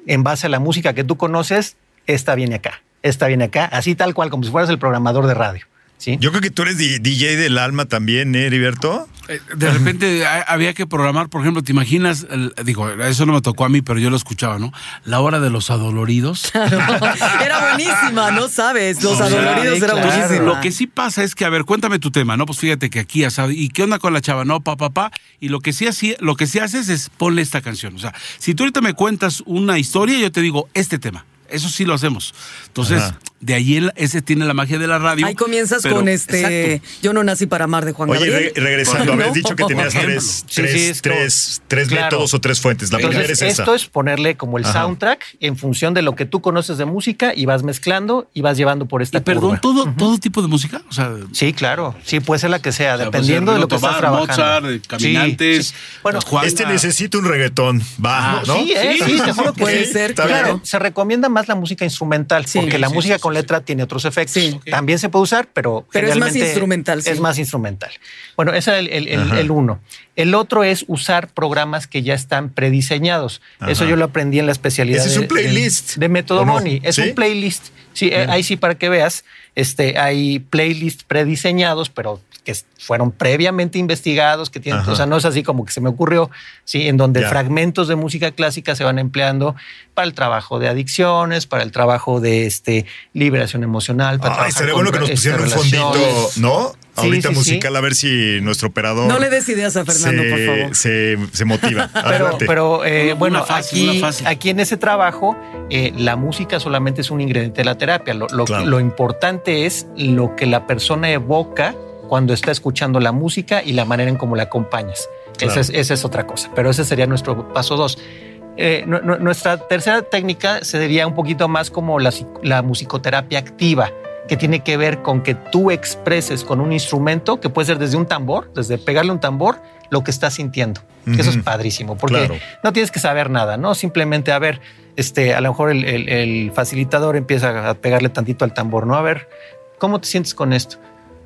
G: en base a la música que tú conoces, esta viene acá, esta viene acá, así tal cual, como si fueras el programador de radio. ¿Sí?
F: Yo creo que tú eres DJ del alma también, ¿eh, Heriberto?
E: Eh, De repente ha- había que programar, por ejemplo, ¿te imaginas? El- digo, eso no me tocó a mí, pero yo lo escuchaba, ¿no? La hora de los adoloridos.
C: Era buenísima, ¿no sabes? Los adoloridos era
G: claro.
C: buenísima.
E: Lo que sí pasa es que, a ver, cuéntame tu tema, ¿no? Pues fíjate que aquí. ¿Y qué onda con la chava? No, papá, papá. Y lo que sí así, lo que sí haces es ponle esta canción. O sea, si tú ahorita me cuentas una historia, yo te digo este tema. Eso sí lo hacemos. Entonces,
F: Ajá.
E: de ahí el- ese tiene la magia de la radio.
C: Ahí comienzas
E: pero-
C: con este
E: Exacto.
C: Yo no nací para amar de Juan
F: Oye,
C: Gabriel.
F: re- regresando,
C: ¿No?
F: habías dicho que tenías tres,
G: Sí,
F: tres,
G: sí, es
F: tres, tres
G: Claro.
F: métodos o tres fuentes. La primera
G: Entonces,
F: es esa.
G: esto es ponerle como el
F: Ajá.
G: soundtrack en función de lo que tú conoces de música y vas mezclando y vas llevando por esta
E: Y perdón,
G: curva.
E: todo, todo tipo de música. O sea,
G: Sí, claro. Sí, puede ser la que sea,
E: O sea,
G: dependiendo de lo que estás trabajando.
E: Mozart, eh, Caminantes,
G: Sí, sí. Bueno,
F: Este necesita un reggaetón. Va,
G: Ah,
F: ¿no?
G: Sí, ¿eh? sí, te juro que
C: Puede
G: sí.
C: ser, claro.
G: Se recomienda más la música instrumental,
C: Sí.
G: porque la
E: Sí,
G: música
E: sí,
G: con
E: sí,
G: letra tiene otros efectos.
C: Sí.
G: También se puede usar, pero.
C: Pero es más instrumental, sí.
G: Es más instrumental. Bueno, ese es el, el- el-
F: Ajá.
G: el uno. El otro es usar programas que ya están prediseñados. Eso yo lo aprendí en la especialidad.
F: Ese es un playlist,
G: De, de método. Boni. Es
F: ¿Sí?
G: un playlist. Sí, eh, ahí sí, para que veas, este, hay playlists prediseñados, pero que fueron previamente investigados, que tienen,
F: Ajá.
G: o sea, no es así como que se me ocurrió, sí, en donde
F: Ya.
G: fragmentos de música clásica se van empleando para el trabajo de adicciones, para el trabajo de este liberación emocional. Para
F: Ay,
G: con,
F: bueno que nos
G: este,
F: pusieran un fondito,
G: relaciones.
F: ¿no?
G: Sí,
F: Ahorita
G: sí, sí.
F: musical, a ver si nuestro operador.
C: No le des ideas a Fernando,
F: se,
C: por favor.
F: Se, se motiva.
G: Pero, pero eh,
E: Una-
G: bueno,
E: una fácil,
G: aquí, aquí en ese trabajo, eh, la música solamente es un ingrediente de la terapia. Lo, lo-
F: Claro.
G: lo importante es lo que la persona evoca cuando está escuchando la música y la manera en cómo la acompañas.
F: Claro.
G: Esa, es, esa es otra cosa, pero ese sería nuestro paso dos. Eh, nu- nu- nuestra tercera técnica sería un poquito más como la, la musicoterapia activa, que tiene que ver con que tú expreses con un instrumento, que puede ser desde un tambor, desde pegarle un tambor, lo que estás sintiendo. Que Eso es padrísimo, porque
F: Claro.
G: no tienes que saber nada, ¿no? Simplemente, a ver, este, a lo mejor el, el- el facilitador empieza a pegarle tantito al tambor, ¿no? A ver, ¿cómo te sientes con esto?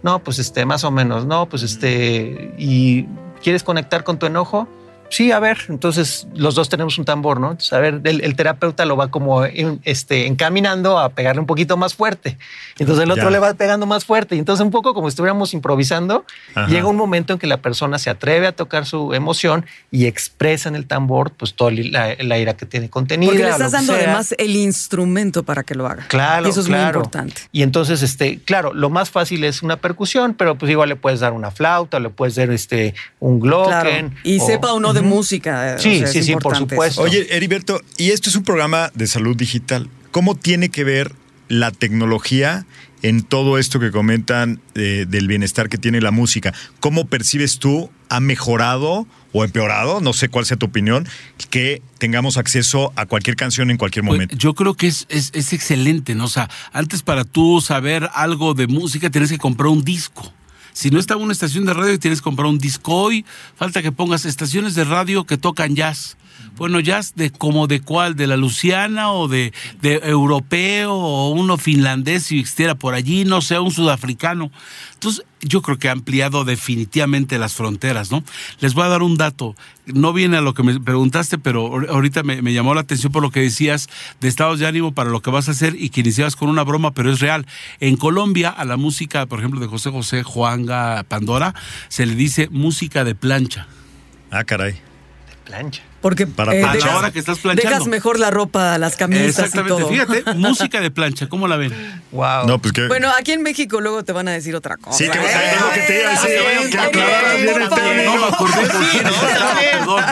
G: No, pues este, más o menos, no, pues este, y quieres conectar con tu enojo, sí, a ver, entonces los dos tenemos un tambor, ¿no? Entonces, a ver, el, el terapeuta lo va como en- este, encaminando a pegarle un poquito más fuerte. Entonces el otro
F: Ya.
G: le va pegando más fuerte. Y entonces un poco como si estuviéramos improvisando,
F: Ajá.
G: llega un momento en que la persona se atreve a tocar su emoción y expresa en el tambor pues toda la, la ira que tiene contenida.
C: Porque le estás dando
G: sea.
C: además el instrumento para que lo haga.
G: Claro,
C: Y eso es muy
G: claro.
C: importante.
G: Y entonces, este, claro, lo más fácil es una percusión, pero pues igual le puedes dar una flauta, le puedes dar este un glocken.
C: Claro. Y
G: o-
C: sepa uno de música.
G: Sí,
C: o sea,
G: sí, sí, por supuesto.
C: eso.
F: Oye, Heriberto, y esto es un programa de salud digital. ¿Cómo tiene que ver la tecnología en todo esto que comentan eh, del bienestar que tiene la música? ¿Cómo percibes tú? ¿Ha mejorado o empeorado? No sé cuál sea tu opinión, que tengamos acceso a cualquier canción en cualquier
E: Pues,
F: momento.
E: yo creo que es, es, es excelente, ¿no? O sea, antes para tú saber algo de música tienes que comprar un disco. Si no estaba una estación de radio, tienes que comprar un disco. Hoy falta que pongas estaciones de radio que tocan jazz. Bueno, jazz de como de cuál, de la Luciana o de, de europeo o uno finlandés si existiera por allí, no sé, un sudafricano. Entonces, yo creo que ha ampliado definitivamente las fronteras, ¿no? Les voy a dar un dato. No viene a lo que me preguntaste, pero ahor- ahorita me, me llamó la atención por lo que decías de estados de ánimo para lo que vas a hacer y que iniciabas con una broma, pero es real. En Colombia, a la música, por ejemplo, de José José, Juanga, Pandora, se le dice música de plancha.
F: Ah, caray.
G: plancha.
C: Porque
F: Para
C: eh, dejas,
E: Ahora que estás planchando.
C: dejas mejor la ropa, las camisas y
E: Exactamente,
C: todo.
E: fíjate, música de plancha, ¿cómo la ven?
G: Wow.
F: No, pues que.
C: Bueno, aquí en México luego te van a decir otra cosa.
F: Sí, que-
C: ¿eh?
F: es lo que te iba a decir, que aclararas bien
C: por
F: el término.
E: No me acordé con quién estaba,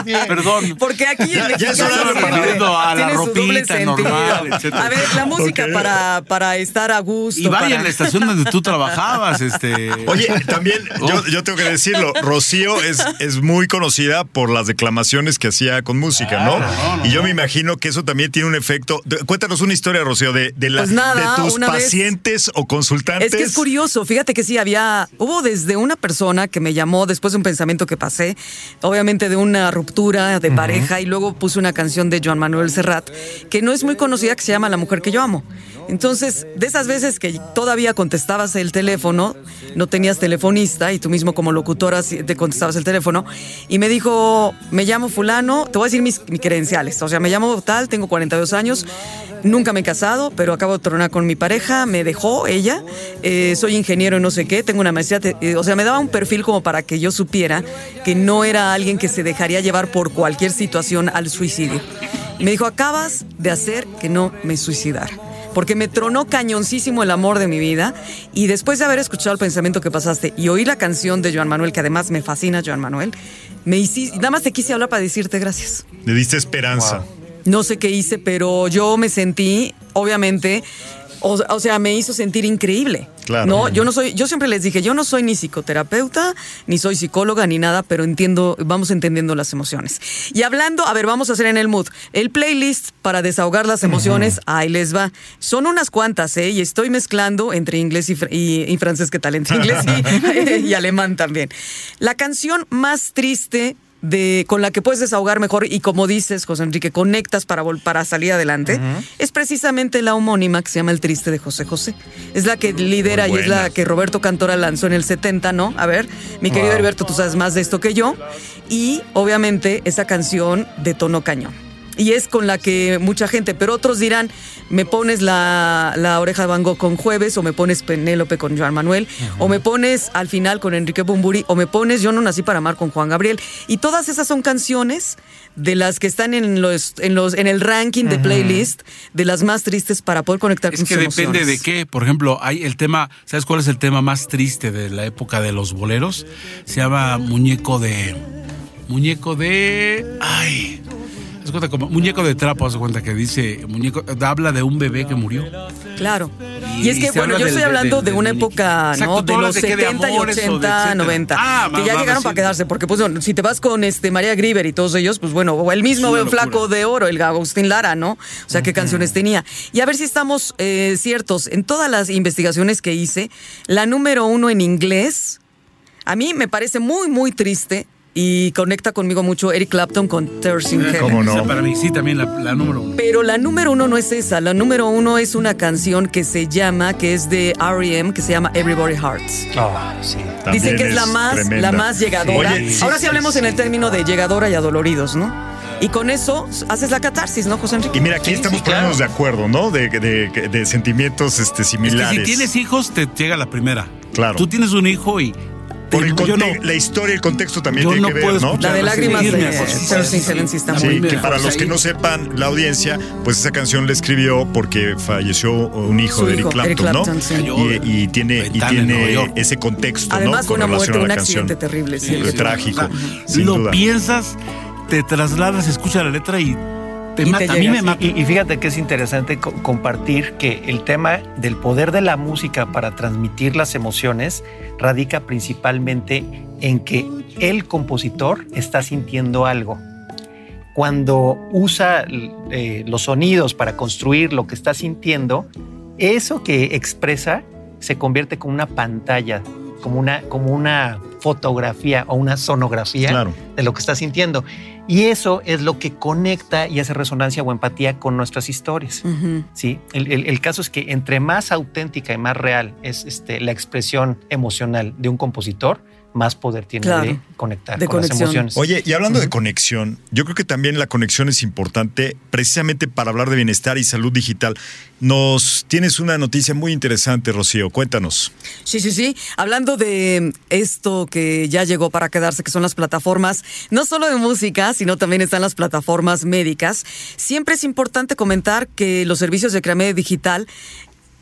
E: perdón, perdón.
C: Porque aquí en
F: Ya-
C: México
F: ya es hora de
E: a la ropita normal, etcétera.
C: A ver, la música
F: Ok.
C: para, para estar a gusto.
E: Y vaya
C: para-
E: en la estación donde tú trabajabas, este.
F: Oye, también yo, yo tengo que decirlo, Rocío es, es muy conocida por las declamaciones que hacía con música, ¿no? y yo me imagino que eso también tiene un efecto. Cuéntanos una historia, Rocío, de, de, la-
C: Pues nada,
F: de tus
C: vez-
F: pacientes o consultantes.
C: Es que es curioso, fíjate que sí, había, hubo desde una persona que me llamó después de un pensamiento que pasé, obviamente de una ruptura de pareja, y luego puse una canción de Joan Manuel Serrat, que no es muy conocida, que se llama La mujer que yo amo. Entonces, de esas veces que todavía contestabas el teléfono, no tenías telefonista y tú mismo como locutora te contestabas el teléfono, y me dijo, me llamo fulano, te voy a decir mis, credenciales, o sea, me llamo tal, tengo 42 años, nunca me he casado, pero acabo de tronar con mi pareja, me dejó ella, eh, soy ingeniero en no sé qué, tengo una maestría, te- eh, o sea, me daba un perfil como para que yo supiera que no era alguien que se dejaría llevar por cualquier situación al suicidio. Y me dijo, acabas de hacer que no me suicidara. Porque me tronó cañoncísimo el amor de mi vida. Y después de haber escuchado el pensamiento que pasaste y oír la canción de Joan Manuel, que además me fascina Joan Manuel, me hici- nada más te quise hablar para decirte gracias.
F: Le diste esperanza.
C: No sé qué hice, pero yo me sentí, obviamente, o, o sea, me hizo sentir increíble.
F: Claro.
C: No, yo no soy, yo siempre les dije, yo no soy ni psicoterapeuta, ni soy psicóloga, ni nada, pero entiendo, vamos entendiendo las emociones. Y hablando, a ver, vamos a hacer en el mood. El playlist para desahogar las emociones, ahí les va. Son unas cuantas, ¿eh? Y estoy mezclando entre inglés y, fr- y- y francés, ¿qué tal? Entre inglés y, y alemán también. La canción más triste de, con la que puedes desahogar mejor y como dices, José Enrique, conectas para, para salir adelante, es precisamente la homónima que se llama El Triste de José José. Es la que lidera y es la que Roberto Cantora lanzó en el 70, ¿no? A ver, mi querido Heriberto, tú sabes más de esto que yo. Y obviamente esa canción de tono cañón. Y es con la que mucha gente, pero otros dirán, me pones la, la oreja de Van Gogh con Jueves, o me pones Penélope con Joan Manuel, o me pones al final con Enrique Bumburi, o me pones Yo no nací para amar con Juan Gabriel. Y todas esas son canciones de las que están en los, en los, en el ranking de playlist de las más tristes para poder conectar
E: Es
C: con
E: que
C: sus
E: depende de qué. Por ejemplo, hay el tema, ¿sabes cuál es el tema más triste de la época de los boleros? Se llama Muñeco de. Muñeco de. Ay. Haz cuenta como muñeco de trapo, haz de cuenta que dice, muñeco, habla de un bebé que murió.
C: Claro.
E: Y-
C: Y, es que, bueno, yo
E: del-
C: estoy hablando
E: del-
C: de una época,
E: Exacto,
C: ¿no? De los
E: de qué, de
C: 70 y
E: amores o de
C: 80,
E: etcétera.
C: 90.
E: Ah,
C: que ya llegaron para quedarse, porque pues bueno, si te vas con este María Grieber y todos ellos, pues bueno, o el mismo el flaco de oro, el Agustín Lara, ¿no? O sea, qué canciones tenía. Y a ver si estamos eh, ciertos. En todas las investigaciones que hice, la número uno en inglés, a mí me parece muy, muy triste y conecta conmigo mucho Eric Clapton con Tears in Heaven.
F: ¿Cómo no?
E: Esa para mí sí también la, la número uno.
C: Pero la número uno no es esa. La número uno es una canción que se llama, que es de R.E.M., que se llama Everybody Hearts.
G: Ah, sí.
F: También
C: Dicen que es la más,
F: tremenda.
C: la más llegadora.
F: Oye, sí,
C: Ahora sí
F: sí,
C: hablemos
F: sí.
C: en el término de llegadora y adoloridos, ¿no? Y con eso haces la catarsis, ¿no, José Enrique?
F: Y mira, aquí estamos
G: sí, claro.
F: poniéndonos de acuerdo, ¿no? De, de- de sentimientos este,
E: Es que
F: similares.
E: si tienes hijos, te llega la primera.
F: Claro.
E: Tú tienes un hijo y.
F: Por el
E: yo no-
F: la historia y el contexto también tiene
E: no
F: que ver, ¿no?
C: La de lágrimas de
E: Irme a-
C: Tears in Heaven sí está
F: Sí,
C: muy
F: que
E: bien.
F: para los que no sepan, la audiencia, pues esa canción la escribió porque falleció un hijo
C: Su
F: de Eric
C: hijo,
F: Clapton,
C: Eric Clapton,
F: ¿no?
C: sí.
F: Y, y tiene, y tiene ese contexto,
C: Además
F: ¿no?
C: fue una
F: relación
C: muerte,
F: a
C: un
F: la
C: accidente
F: canción.
C: terrible. Sí,
F: Sí,
C: sí.
F: trágico, sin
E: lo
F: duda.
E: piensas, te trasladas, escuchas la letra y te
C: Y te
E: mata. a mí me
C: sí.
E: mata.
G: Y, y fíjate que es interesante co- compartir que el tema del poder de la música para transmitir las emociones radica principalmente en que el compositor está sintiendo algo. Cuando usa eh, los sonidos para construir lo que está sintiendo, eso que expresa se convierte como una pantalla, como una, como una fotografía o una sonografía
F: Claro.
G: de lo que está sintiendo. Y eso es lo que conecta y hace resonancia o empatía con nuestras historias. ¿sí? El, el- el caso es que entre más auténtica y más real es este, la expresión emocional de un compositor, más poder tiene
C: Claro.
G: de conectar
C: De
G: con las
C: conexión.
G: emociones.
F: Oye, y hablando de conexión, yo creo que también la conexión es importante precisamente para hablar de bienestar y salud digital. Nos tienes una noticia muy interesante, Rocío. Cuéntanos.
C: Sí, sí, sí. Hablando de esto que ya llegó para quedarse, que son las plataformas, no solo de música, sino también están las plataformas médicas. Siempre es importante comentar que los servicios de Creame Digital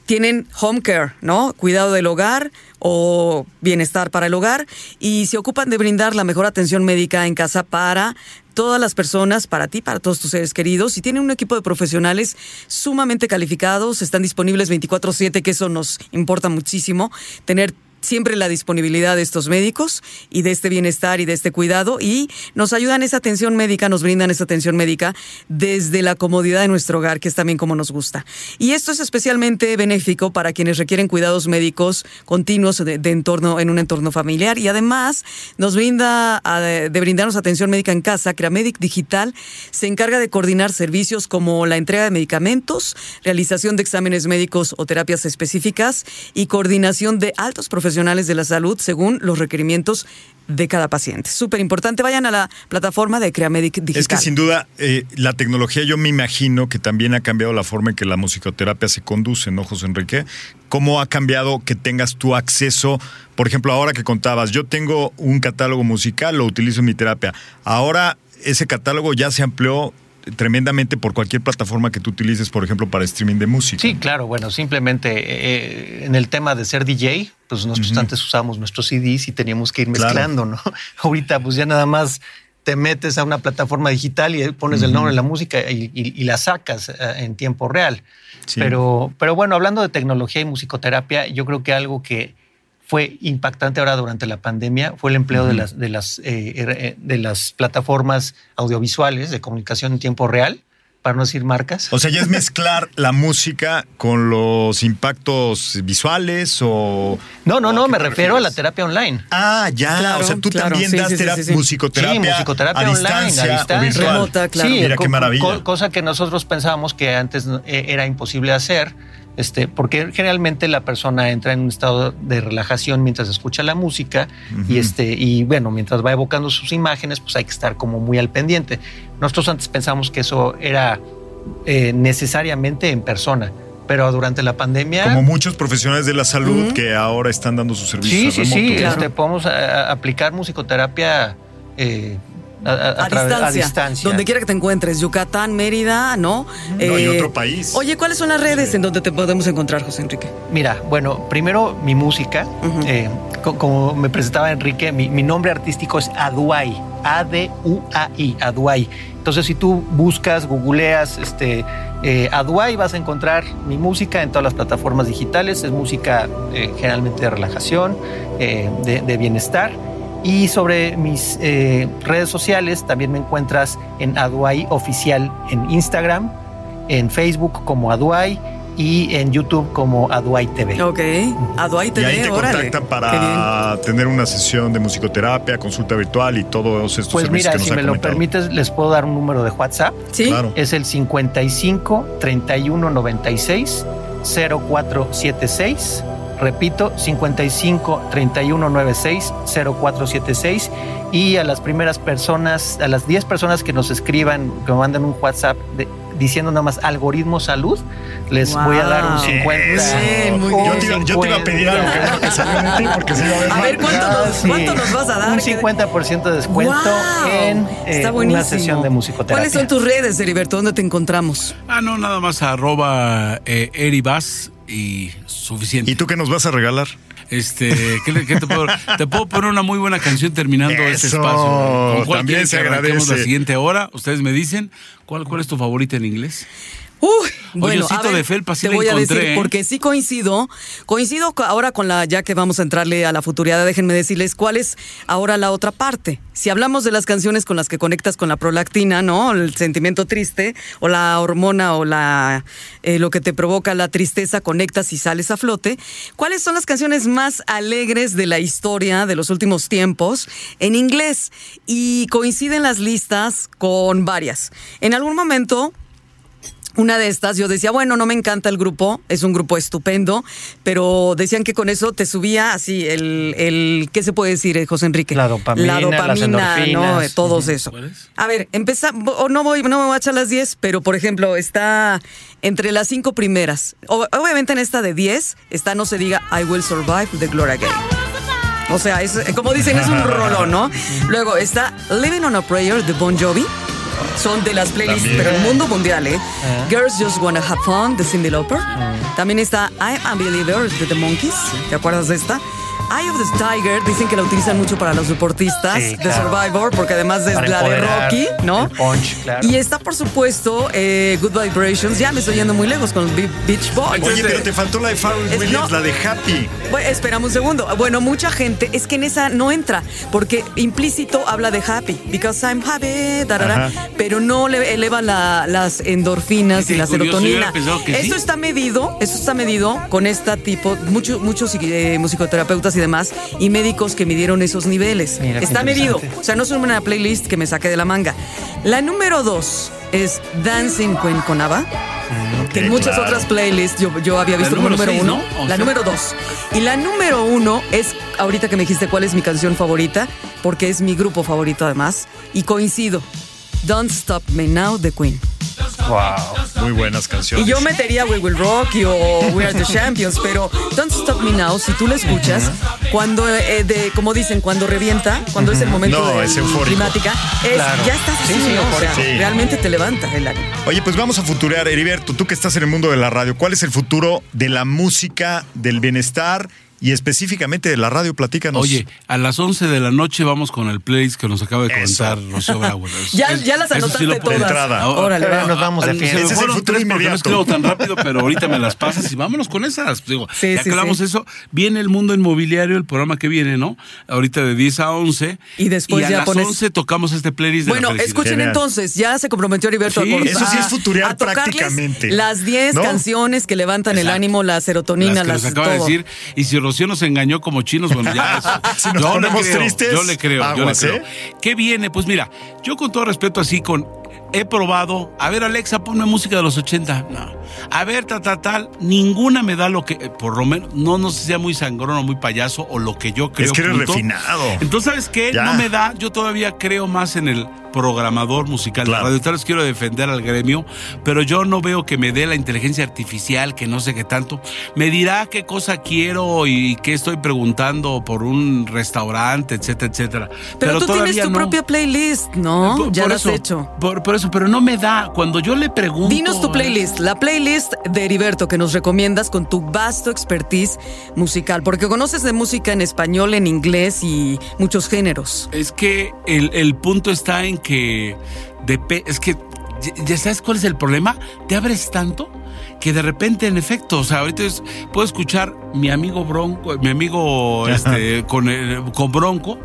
C: tienen home care, ¿no? Cuidado del hogar o bienestar para el hogar. Y se ocupan de brindar la mejor atención médica en casa para todas las personas, para ti, para todos tus seres queridos. Y tienen un equipo de profesionales sumamente calificados, están disponibles 24/7, que eso nos importa muchísimo, tener siempre la disponibilidad de estos médicos y de este bienestar y de este cuidado y nos ayudan esa atención médica, nos brindan esa atención médica desde la comodidad de nuestro hogar, que es también como nos gusta. Y esto es especialmente benéfico para quienes requieren cuidados médicos continuos de, entorno en un entorno familiar y además nos brinda de brindarnos atención médica en casa. Creamedic Digital se encarga de coordinar servicios como la entrega de medicamentos, realización de exámenes médicos o terapias específicas y coordinación de altos profesionales de la salud según los requerimientos de cada paciente. Súper importante, vayan a la plataforma de Creamedic Digital.
F: Es que sin duda eh, la tecnología yo me imagino que también ha cambiado la forma en que la musicoterapia se conduce, ¿no, José Enrique? ¿Cómo ha cambiado que tengas tu acceso? Por ejemplo, ahora que contabas, yo tengo un catálogo musical, lo utilizo en mi terapia. Ahora ese catálogo ya se amplió tremendamente por cualquier plataforma que tú utilices, por ejemplo, para streaming de música.
G: Sí, claro, bueno, simplemente eh, en el tema de ser DJ, pues nosotros antes usábamos nuestros CDs y teníamos que ir
F: Claro.
G: mezclando, ¿no? Ahorita pues ya nada más te metes a una plataforma digital y pones el nombre de la música y, y- y la sacas eh, en tiempo real.
F: Sí.
G: Pero, pero bueno, hablando de tecnología y musicoterapia, yo creo que algo que fue impactante ahora durante la pandemia fue el empleo de, las, de, las, eh, eh, de las plataformas audiovisuales de comunicación en tiempo real, para no decir marcas.
F: O sea, ya es mezclar la música con los impactos visuales o...
G: No, no,
F: ¿o a
G: no, me refiero a la terapia online.
F: Ah, ya.
C: Claro,
F: o sea, tú
C: claro.
F: también
C: Sí,
F: das
C: sí, sí,
F: terap-
C: sí, sí.
F: musicoterapia,
G: Sí, musicoterapia
F: a,
G: online, a
F: distancia,
G: distancia.
F: o virtual.
C: Remota, claro.
G: Sí,
F: Mira qué maravilla.
G: co- cosa que nosotros pensábamos que antes eh, era imposible hacer, este, porque generalmente la persona entra en un estado de relajación mientras escucha la música y este y bueno, mientras va evocando sus imágenes, pues hay que estar como muy al pendiente. Nosotros antes pensamos que eso era eh, necesariamente en persona, pero durante la pandemia
F: Como muchos profesionales de la salud que ahora están dando sus
G: Sí,
F: servicios
G: sí, sí.
F: remotos.
G: este, podemos a- aplicar musicoterapia eh, a,
C: distancia,
G: a distancia.
C: donde quiera que te encuentres, Yucatán, Mérida, ¿no? Eh,
F: No, y otro país.
C: Oye, ¿cuáles son las redes en donde te podemos encontrar, José Enrique?
G: Mira, bueno, primero mi música. Eh, co- como me presentaba Enrique, mi, mi nombre artístico es Aduay. A-D-U-A-I, Aduay. Entonces, si tú buscas, googleas este, eh, Aduay, vas a encontrar mi música en todas las plataformas digitales. Es música eh, generalmente de relajación, eh, de, de bienestar. Y sobre mis eh, redes sociales, también me encuentras en Aduay Oficial en Instagram, en Facebook como Aduay y en YouTube como Aduay TV.
C: Ok, Aduay
F: Y
C: TV,
F: ahí te
C: órale.
F: contactan para tener una sesión de musicoterapia, consulta virtual y todos estos
G: Pues
F: servicios
G: mira,
F: que nos
G: si me lo permites, les puedo dar un número de WhatsApp.
C: Sí,
F: Claro.
G: Es el 55 31 96 0476. Repito, 55 31 96 0476. Y a las primeras personas, a las 10 personas que nos escriban, que me manden un WhatsApp de- diciendo nada más algoritmo salud, les voy a dar un
C: Wow.
G: 50.
C: Bien, muy
G: un
F: Yo te, iba, yo te iba a pedir algo que bueno que salió de ti porque si iba a ver
C: A
F: mal.
C: ver, ¿cuánto nos,
G: Sí.
C: cuánto nos vas a dar?
G: Un 50% de descuento
C: Wow,
G: en eh, una sesión de musicoterapia.
C: ¿Cuáles son tus redes, Heriberto? ¿Dónde te encontramos?
E: Ah, no, nada más arroba eh, eribas y suficiente.
F: ¿Y tú qué nos vas a regalar?
E: Este, ¿qué, te, puedo, te puedo poner una muy buena canción terminando este espacio. ¿Con cuál
F: también se agradece.
E: la siguiente hora. Ustedes me dicen, ¿cuál, cuál es tu favorita en inglés?
C: Uy, bueno, a ver,
E: de felpa sí
C: te voy a decir,
E: ¿eh?
C: porque sí coincido, coincido co- ahora con la, ya que vamos a entrarle a la futuriada, déjenme decirles cuál es ahora la otra parte. Si hablamos de las canciones con las que conectas con la prolactina, ¿no? El sentimiento triste, o la hormona, o la eh, lo que te provoca la tristeza, conectas y sales a flote. ¿Cuáles son las canciones más alegres de la historia de los últimos tiempos en inglés? Y coinciden las listas con varias. En algún momento una de estas, yo decía, bueno, no me encanta el grupo, es un grupo estupendo, pero decían que con eso te subía así el, el ¿qué se puede decir, eh, José Enrique?
G: La dopamina,
C: La
G: las
C: dopamina, ¿no? Todos eso. A ver, empieza, o no voy, no me voy a echar las 10, pero por ejemplo, está entre las cinco primeras. O- obviamente en esta de 10 está No se diga I Will Survive de Gloria Gaynor. O sea, es, como dicen, es un rolón, ¿no? Luego está Living on a Prayer de Bon Jovi. Son de las playlists,
F: También.
C: pero el mundo mundial, ¿eh? Girls Just Wanna Have Fun de Cindy Lauper. También está I'm a Believer de The Monkeys. ¿Te acuerdas de esta? Eye of the Tiger, dicen que la utilizan mucho para los deportistas
G: Sí,
C: de
G: claro.
C: Survivor, porque además es
G: Para
C: la de Rocky, ¿no?
G: el punch, claro.
C: Y está, por supuesto, eh, Good Vibrations. Ya me estoy yendo muy lejos con Be- Beach Boys.
F: Oye, pero te faltó la de Pharrell Williams,
C: no.
F: la de Happy.
C: Bueno, espérame un segundo. Bueno, mucha gente, es que en esa no entra, porque implícito habla de happy, because I'm happy, tarara, pero no le eleva la- las endorfinas y la serotonina.
E: sí.
C: Esto está medido, esto está medido con este tipo, muchos muchos eh, musicoterapeutas y demás, y médicos que midieron esos niveles.
G: Mira,
C: está medido, o sea, no es una playlist que me saqué de la manga. La número dos es Dancing Queen con ABBA. Que en muchas
F: claro.
C: otras playlists yo, yo había visto como
E: número
C: número
E: seis,
C: uno. La
E: sea-
C: número dos. Y la número uno es, ahorita que me dijiste cuál es mi canción favorita, porque es mi grupo favorito además, y coincido. Don't Stop Me Now de Queen.
F: Wow, muy buenas
C: Y
F: canciones.
C: yo metería We Will Rock You o We Are the Champions, pero Don't Stop Me Now, si tú la escuchas, cuando, eh, de, como dicen, cuando revienta, cuando es el momento
F: No,
C: de
F: es
C: climática, es,
G: Claro.
C: ya estás así,
G: Sí, sí,
C: ¿no? O sea,
F: Sí.
C: realmente te levanta el ánimo.
F: Oye, pues vamos a futurear, Heriberto, tú que estás en el mundo de la radio, ¿cuál es el futuro de la música, del bienestar y específicamente de la radio? Platícanos.
E: Oye, a las 11 de la noche vamos con el playlist que nos acaba de
F: Eso.
E: comentar Rocío Brauer.
C: Ya,
E: Es-
C: ya las
E: sí
C: anotaste
E: lo puedo-
C: todas.
F: entrada.
E: Ahora-
C: Órale,
G: Ahora nos vamos de fiesta.
F: Ese es el futuro
E: no
F: inmediato.
E: escribo tan rápido, pero ahorita me las pasas y vámonos con esas. Digo,
C: Sí,
E: ya
C: sí, sí.
E: eso, viene el mundo inmobiliario, el programa que viene, ¿no? Ahorita de 10 a 11.
C: Y después
E: a
C: ya
E: las
C: pones-
E: 11 tocamos este playlist de
C: Bueno,
E: la
C: escuchen
F: Genial.
C: entonces, ya se comprometió Heriberto
E: Sí,
C: a cortar-
F: eso sí es futurear prácticamente.
C: Las 10
F: ¿No?
C: canciones que levantan el
E: Exacto.
C: ánimo, la serotonina,
E: Las que
C: las
E: nos acaba de decir. Y si Rocío nos engañó como chinos, bueno, ya. eso.
F: Si nos
E: Yo le
F: ponemos
E: creo,
F: tristes,
E: Yo le creo, yo le creo.
F: ¿eh?
E: ¿Qué viene? Pues mira, yo con todo respeto, así con. He probado. A ver, Alexa, ponme música de los 80. No. A ver, tal, tal, tal. Ninguna me da lo que. eh, Por lo menos, no, no sé si sea muy sangrón o muy payaso o lo que yo creo.
F: Es que eres
E: punto.
F: refinado.
E: Entonces, ¿sabes qué?
F: Ya.
E: No me da. Yo todavía creo más en el programador musical.
F: Claro.
E: La radio tal vez quiero defender al gremio, pero yo no veo que me dé la inteligencia artificial, que no sé qué tanto. Me dirá qué cosa quiero y qué estoy preguntando por un restaurante, etcétera, etcétera.
C: Pero, tú tienes tu
E: no.
C: propia playlist, ¿no?
E: Por-
C: ya
E: por
C: lo
E: eso,
C: has hecho.
E: Por, por eso, pero no me da. Cuando yo le pregunto.
C: Dinos tu playlist, la playlist de Heriberto que nos recomiendas con tu vasto expertise musical, porque conoces de música en español, en inglés y muchos géneros.
E: Es que el, el punto está en que es que ya- ya sabes cuál es el problema. Te abres tanto que de repente, en efecto, o sea, ahorita es- puedo escuchar mi amigo Bronco, mi amigo este, con, el- con Bronco.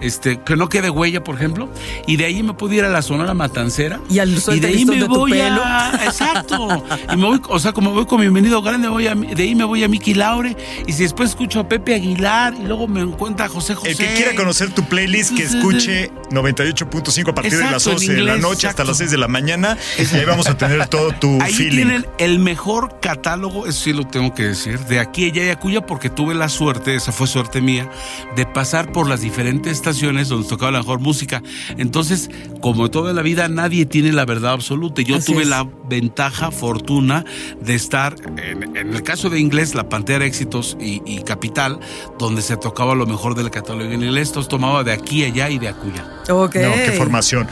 E: Este, que no quede huella, por ejemplo, y de ahí me puedo ir a la Sonora Matancera.
C: Y al
E: y de ahí me
C: de
E: voy
C: pelo.
E: a. Exacto. Y me voy, o sea, como voy con bienvenido grande, voy a, de ahí me voy a Miki Laure. Y si después escucho a Pepe Aguilar y luego me encuentra a José José.
F: El que quiera conocer tu playlist, que escuche 98.5 a partir de las
E: Exacto, en
F: 11 de la noche hasta las 6 de la mañana. Y ahí vamos a tener todo tu
E: Ahí
F: feeling.
E: tienen el mejor catálogo, eso sí lo tengo que decir, de aquí, allá y acuya, porque tuve la suerte, esa fue suerte mía, de pasar por las diferentes estaciones donde tocaba la mejor música. Entonces, como toda la vida, nadie tiene la verdad absoluta. Y Yo
C: Así
E: tuve
C: es.
E: la ventaja, fortuna, de estar, en, en el caso de inglés, la Pantera Éxitos y, y Capital, donde se tocaba lo mejor del catálogo en inglés. Entonces tomaba de aquí, allá y de acuya.
C: Ok.
F: No, qué formación.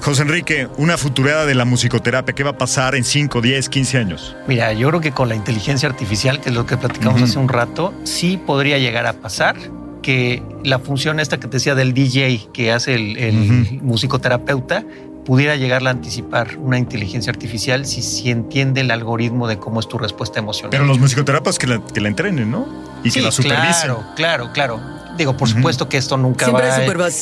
F: José Enrique, una futurada de la musicoterapia, ¿qué va a pasar en 5, 10, 15 años?
G: Mira, yo creo que con la inteligencia artificial, que es lo que platicamos hace un rato, sí podría llegar a pasar que la función esta que te decía del DJ que hace el, el musicoterapeuta pudiera llegarla a anticipar una inteligencia artificial si, si entiende el algoritmo de cómo es tu respuesta emocional.
F: Pero los musicoterapeutas que la, que la entrenen, ¿no? Y que
G: Sí,
F: la supervisen.
G: Claro, claro, claro. Digo, por supuesto que esto nunca
C: Siempre
G: va,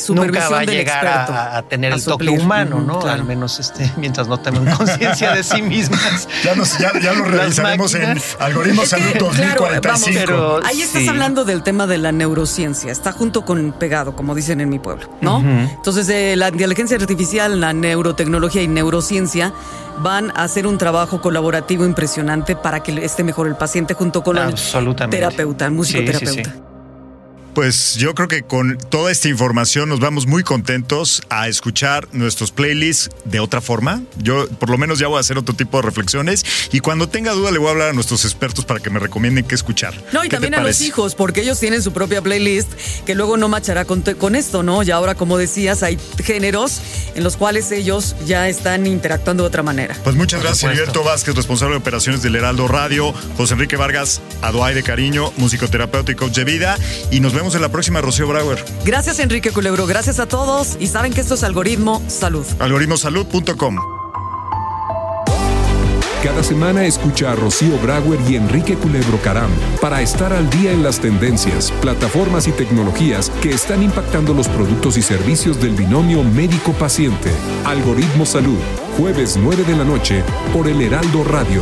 G: nunca va a
C: del
G: llegar
C: experto
G: a, a tener
C: a
G: el toque humano, ¿no?
C: claro.
G: Al menos este, mientras no tengan conciencia de sí mismas.
F: Ya, nos- ya- ya lo
G: Las
F: revisaremos en
G: máquinas.
F: Algoritmo
C: Es que,
F: Salud
C: claro,
F: 2045.
G: pero-
C: Ahí estás
G: Sí.
C: hablando del tema de la neurociencia. Está junto con pegado, como dicen en mi pueblo, ¿no? Entonces, eh, la inteligencia artificial, la neurotecnología y neurociencia van a hacer un trabajo colaborativo impresionante para que esté mejor el paciente junto con el terapeuta, el musicoterapeuta.
G: Sí, sí, sí.
F: Pues yo creo que con toda esta información nos vamos muy contentos a escuchar nuestros playlists de otra forma. Yo por lo menos ya voy a hacer otro tipo de reflexiones y cuando tenga duda le voy a hablar a nuestros expertos para que me recomienden qué escuchar.
C: No, y
F: ¿Qué te
C: también a los hijos, porque ellos tienen su propia playlist que luego no machará con, te- con esto, ¿no? Y ahora, como decías, hay géneros en los cuales ellos ya están interactuando de otra manera.
F: Pues muchas
G: Por
F: gracias. Heriberto Vázquez, responsable de operaciones del Heraldo Radio, José Enrique Vargas, Aduay de Cariño, musicoterapeuta y coach de vida. Y nos vemos en la próxima, Rocío Brauer.
C: Gracias, Enrique Culebro. Gracias a todos. Y saben que esto es Algoritmo Salud.
F: Algoritmosalud.com.
H: Cada semana escucha a Rocío Brauer y Enrique Culebro Caram para estar al día en las tendencias, plataformas y tecnologías que están impactando los productos y servicios del binomio médico-paciente. Algoritmo Salud, jueves 9 de la noche por el Heraldo Radio.